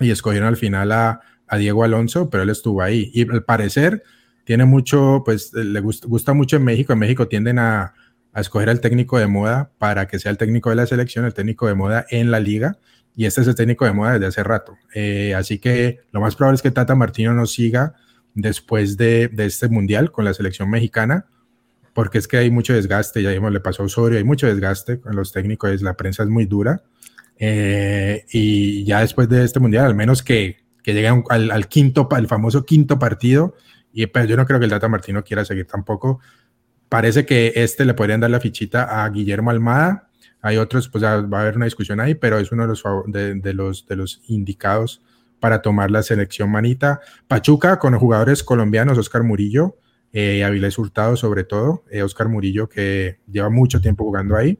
Y escogieron al final a, a Diego Alonso, pero él estuvo ahí. Y al parecer tiene mucho, pues le gusta, gusta mucho en México. En México tienden a, a, escoger al técnico de moda para que sea el técnico de la selección, el técnico de moda en la liga. Y este es el técnico de moda desde hace rato. Eh, así que lo más probable es que Tata Martino no siga después de, este mundial con la selección mexicana, porque es que hay mucho desgaste. Ya vimos, le pasó a Osorio, hay mucho desgaste con los técnicos, la prensa es muy dura. Eh, y ya después de este mundial, al menos que, que llegue al, quinto, al famoso quinto partido, y yo no creo que el Data Martino quiera seguir tampoco. Parece que este le podrían dar la fichita a Guillermo Almada. Hay otros, pues va a haber una discusión ahí, pero es uno de los, de, los, de los indicados para tomar la selección manita. Pachuca con jugadores colombianos, Oscar Murillo, eh, Avilés Hurtado sobre todo, eh, Oscar Murillo que lleva mucho tiempo jugando ahí.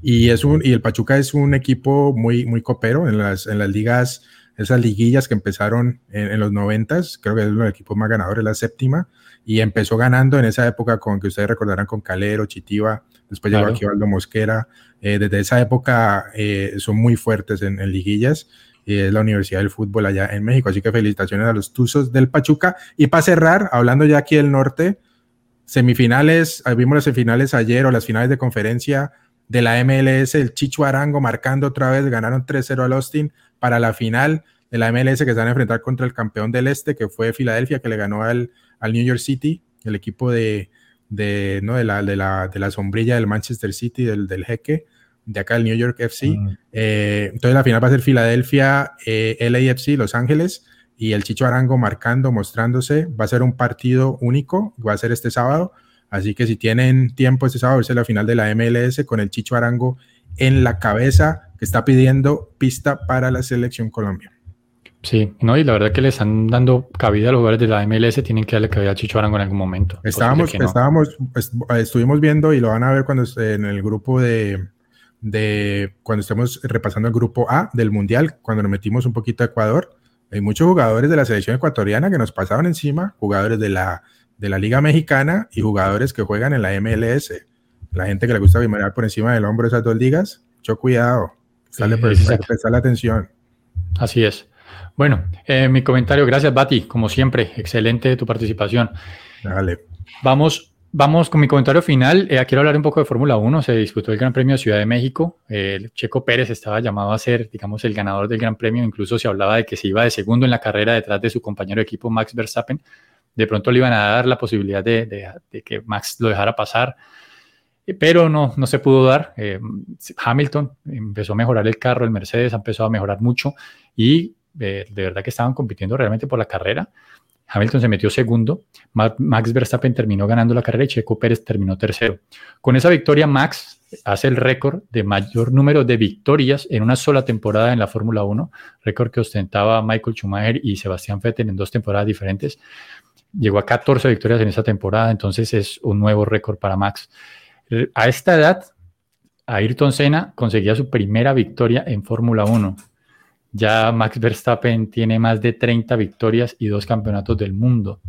Y, es un, y el Pachuca es un equipo muy, muy copero en las, en las ligas esas liguillas que empezaron en, en los noventas, creo que es uno de los equipos más ganadores, la séptima, y empezó ganando en esa época con que ustedes recordarán con Calero, Chitiva, después claro. llegó aquí Valdo Mosquera, eh, desde esa época eh, son muy fuertes en, en liguillas, y es la Universidad del Fútbol allá en México, así que felicitaciones a los Tuzos del Pachuca, y para cerrar, hablando ya aquí del norte, semifinales, vimos las semifinales ayer o las finales de conferencia de la MLS, el Chicho Arango marcando otra vez, ganaron 3-0 al Austin para la final de la MLS que se van a enfrentar contra el campeón del este, que fue Filadelfia, que le ganó al, al New York City, el equipo de, de, ¿no? de, la, de, la, de la sombrilla del Manchester City, del, del jeque, de acá del New York FC. Mm. Eh, entonces la final va a ser Filadelfia, eh, LAFC, Los Ángeles, y el Chicho Arango marcando, mostrándose. Va a ser un partido único, va a ser este sábado. Así que si tienen tiempo este sábado, es la final de la MLS con el Chicho Arango en la cabeza, que está pidiendo pista para la selección Colombia. Sí, no, y la verdad que le están dando cabida a los jugadores de la MLS, tienen que darle cabida a Chicho Arango en algún momento. Estábamos, no. estábamos, pues, estuvimos viendo y lo van a ver cuando en el grupo de, de, cuando estemos repasando el grupo A del Mundial, cuando nos metimos un poquito a Ecuador. Hay muchos jugadores de la selección ecuatoriana que nos pasaron encima, jugadores de la de la Liga Mexicana y jugadores que juegan en la MLS. La gente que le gusta mirar por encima del hombro esas dos ligas, mucho cuidado, sale sí, prestar la atención. Así es. Bueno, eh, mi comentario, gracias Bati, como siempre, excelente tu participación. Dale. Vamos, vamos con mi comentario final. Eh, quiero hablar un poco de Fórmula 1. Se disputó el Gran Premio de Ciudad de México. Eh, Checo Pérez estaba llamado a ser, digamos, el ganador del Gran Premio. Incluso se hablaba de que se iba de segundo en la carrera detrás de su compañero de equipo Max Verstappen de pronto le iban a dar la posibilidad de, de, de que Max lo dejara pasar, eh, pero no, no se pudo dar. Eh, Hamilton empezó a mejorar el carro, el Mercedes empezó a mejorar mucho y eh, de verdad que estaban compitiendo realmente por la carrera. Hamilton se metió segundo, Max Verstappen terminó ganando la carrera y Checo Pérez terminó tercero. Con esa victoria, Max hace el récord de mayor número de victorias en una sola temporada en la Fórmula 1, récord que ostentaba Michael Schumacher y Sebastián Vettel en dos temporadas diferentes. Llegó a 14 victorias en esa temporada, entonces es un nuevo récord para Max. A esta edad, Ayrton Senna conseguía su primera victoria en Fórmula 1. Ya Max Verstappen tiene más de 30 victorias y dos campeonatos del mundo.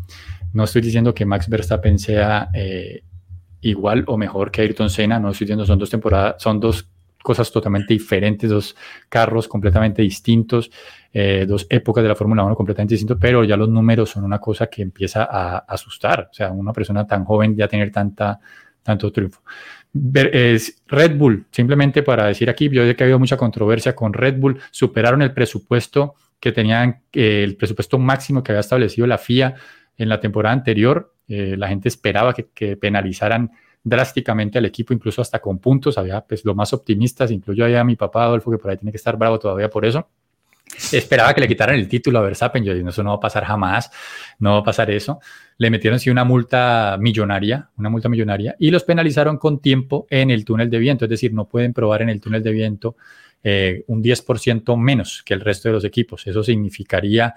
No estoy diciendo que Max Verstappen sea eh, igual o mejor que Ayrton Senna, no estoy diciendo son dos temporadas, son dos cosas totalmente diferentes, dos carros completamente distintos, eh, dos épocas de la Fórmula 1 completamente distintos, pero ya los números son una cosa que empieza a, a asustar. O sea, una persona tan joven ya tener tanta, tanto triunfo. Es Red Bull, simplemente para decir aquí, yo sé que ha habido mucha controversia con Red Bull, superaron el presupuesto que tenían, eh, el presupuesto máximo que había establecido la FIA en la temporada anterior. Eh, la gente esperaba que, penalizaran drásticamente al equipo, incluso hasta con puntos. Había pues lo más optimistas, incluyo a mi papá Adolfo, que por ahí tiene que estar bravo todavía por eso. Esperaba que le quitaran el título a Verstappen. Yo digo, eso no va a pasar jamás, no va a pasar eso. Le metieron sí una multa millonaria, una multa millonaria, y los penalizaron con tiempo en el túnel de viento. Es decir, no pueden probar en el túnel de viento eh, un 10% menos que el resto de los equipos. Eso significaría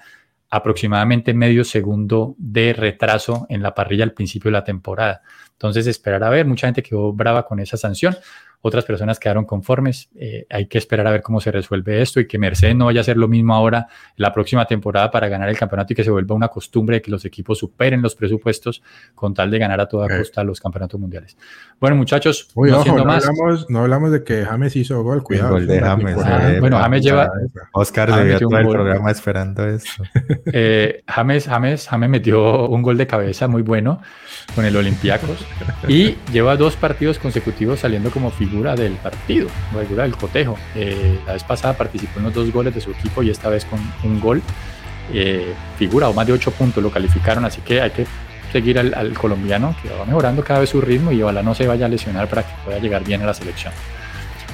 aproximadamente medio segundo de retraso en la parrilla al principio de la temporada. Entonces, esperar a ver, mucha gente quedó brava con esa sanción otras personas quedaron conformes. Eh, hay que esperar a ver cómo se resuelve esto y que Mercedes no vaya a hacer lo mismo ahora la próxima temporada para ganar el campeonato y que se vuelva una costumbre de que los equipos superen los presupuestos con tal de ganar a toda costa los campeonatos mundiales. Bueno, muchachos, no, más. Hablamos, no hablamos de que James hizo gol, cuidado. gol de James. Eh, bueno, James lleva. Oscar debía todo el programa esperando esto. Eh, James, James, James metió un gol de cabeza muy bueno con el Olympiacos y lleva dos partidos consecutivos saliendo como figura del partido, figura del cotejo. Eh, la vez pasada participó en los dos goles de su equipo y esta vez con un gol. Eh, figura o más de ocho puntos lo calificaron, así que hay que seguir al, colombiano que va mejorando cada vez su ritmo y ojalá no se vaya a lesionar para que pueda llegar bien a la selección.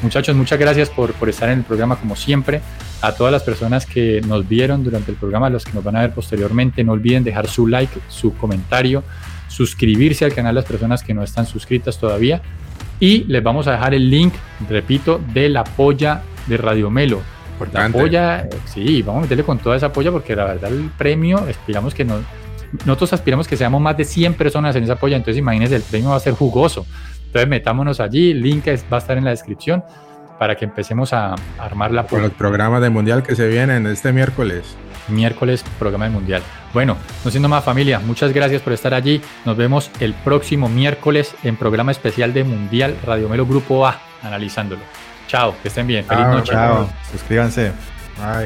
Muchachos, muchas gracias por, por, estar en el programa como siempre. A todas las personas que nos vieron durante el programa, los que nos van a ver posteriormente, no olviden dejar su like, su comentario, suscribirse al canal las personas que no están suscritas todavía. Y les vamos a dejar el link, repito, de la polla de Radio Melo. La polla, sí, vamos a meterle con toda esa polla porque la verdad el premio, aspiramos que nos, nosotros aspiramos que seamos más de 100 personas en esa polla, entonces imagínense, el premio va a ser jugoso. Entonces metámonos allí, el link va a estar en la descripción para que empecemos a armar la polla. Con los programas de mundial que se vienen este miércoles miércoles, programa del Mundial. Bueno, no siendo más familia, muchas gracias por estar allí. Nos vemos el próximo miércoles en programa especial de Mundial Radio Melo Grupo A, analizándolo. Chao, que estén bien. Feliz noche. Chao, suscríbanse. Bye.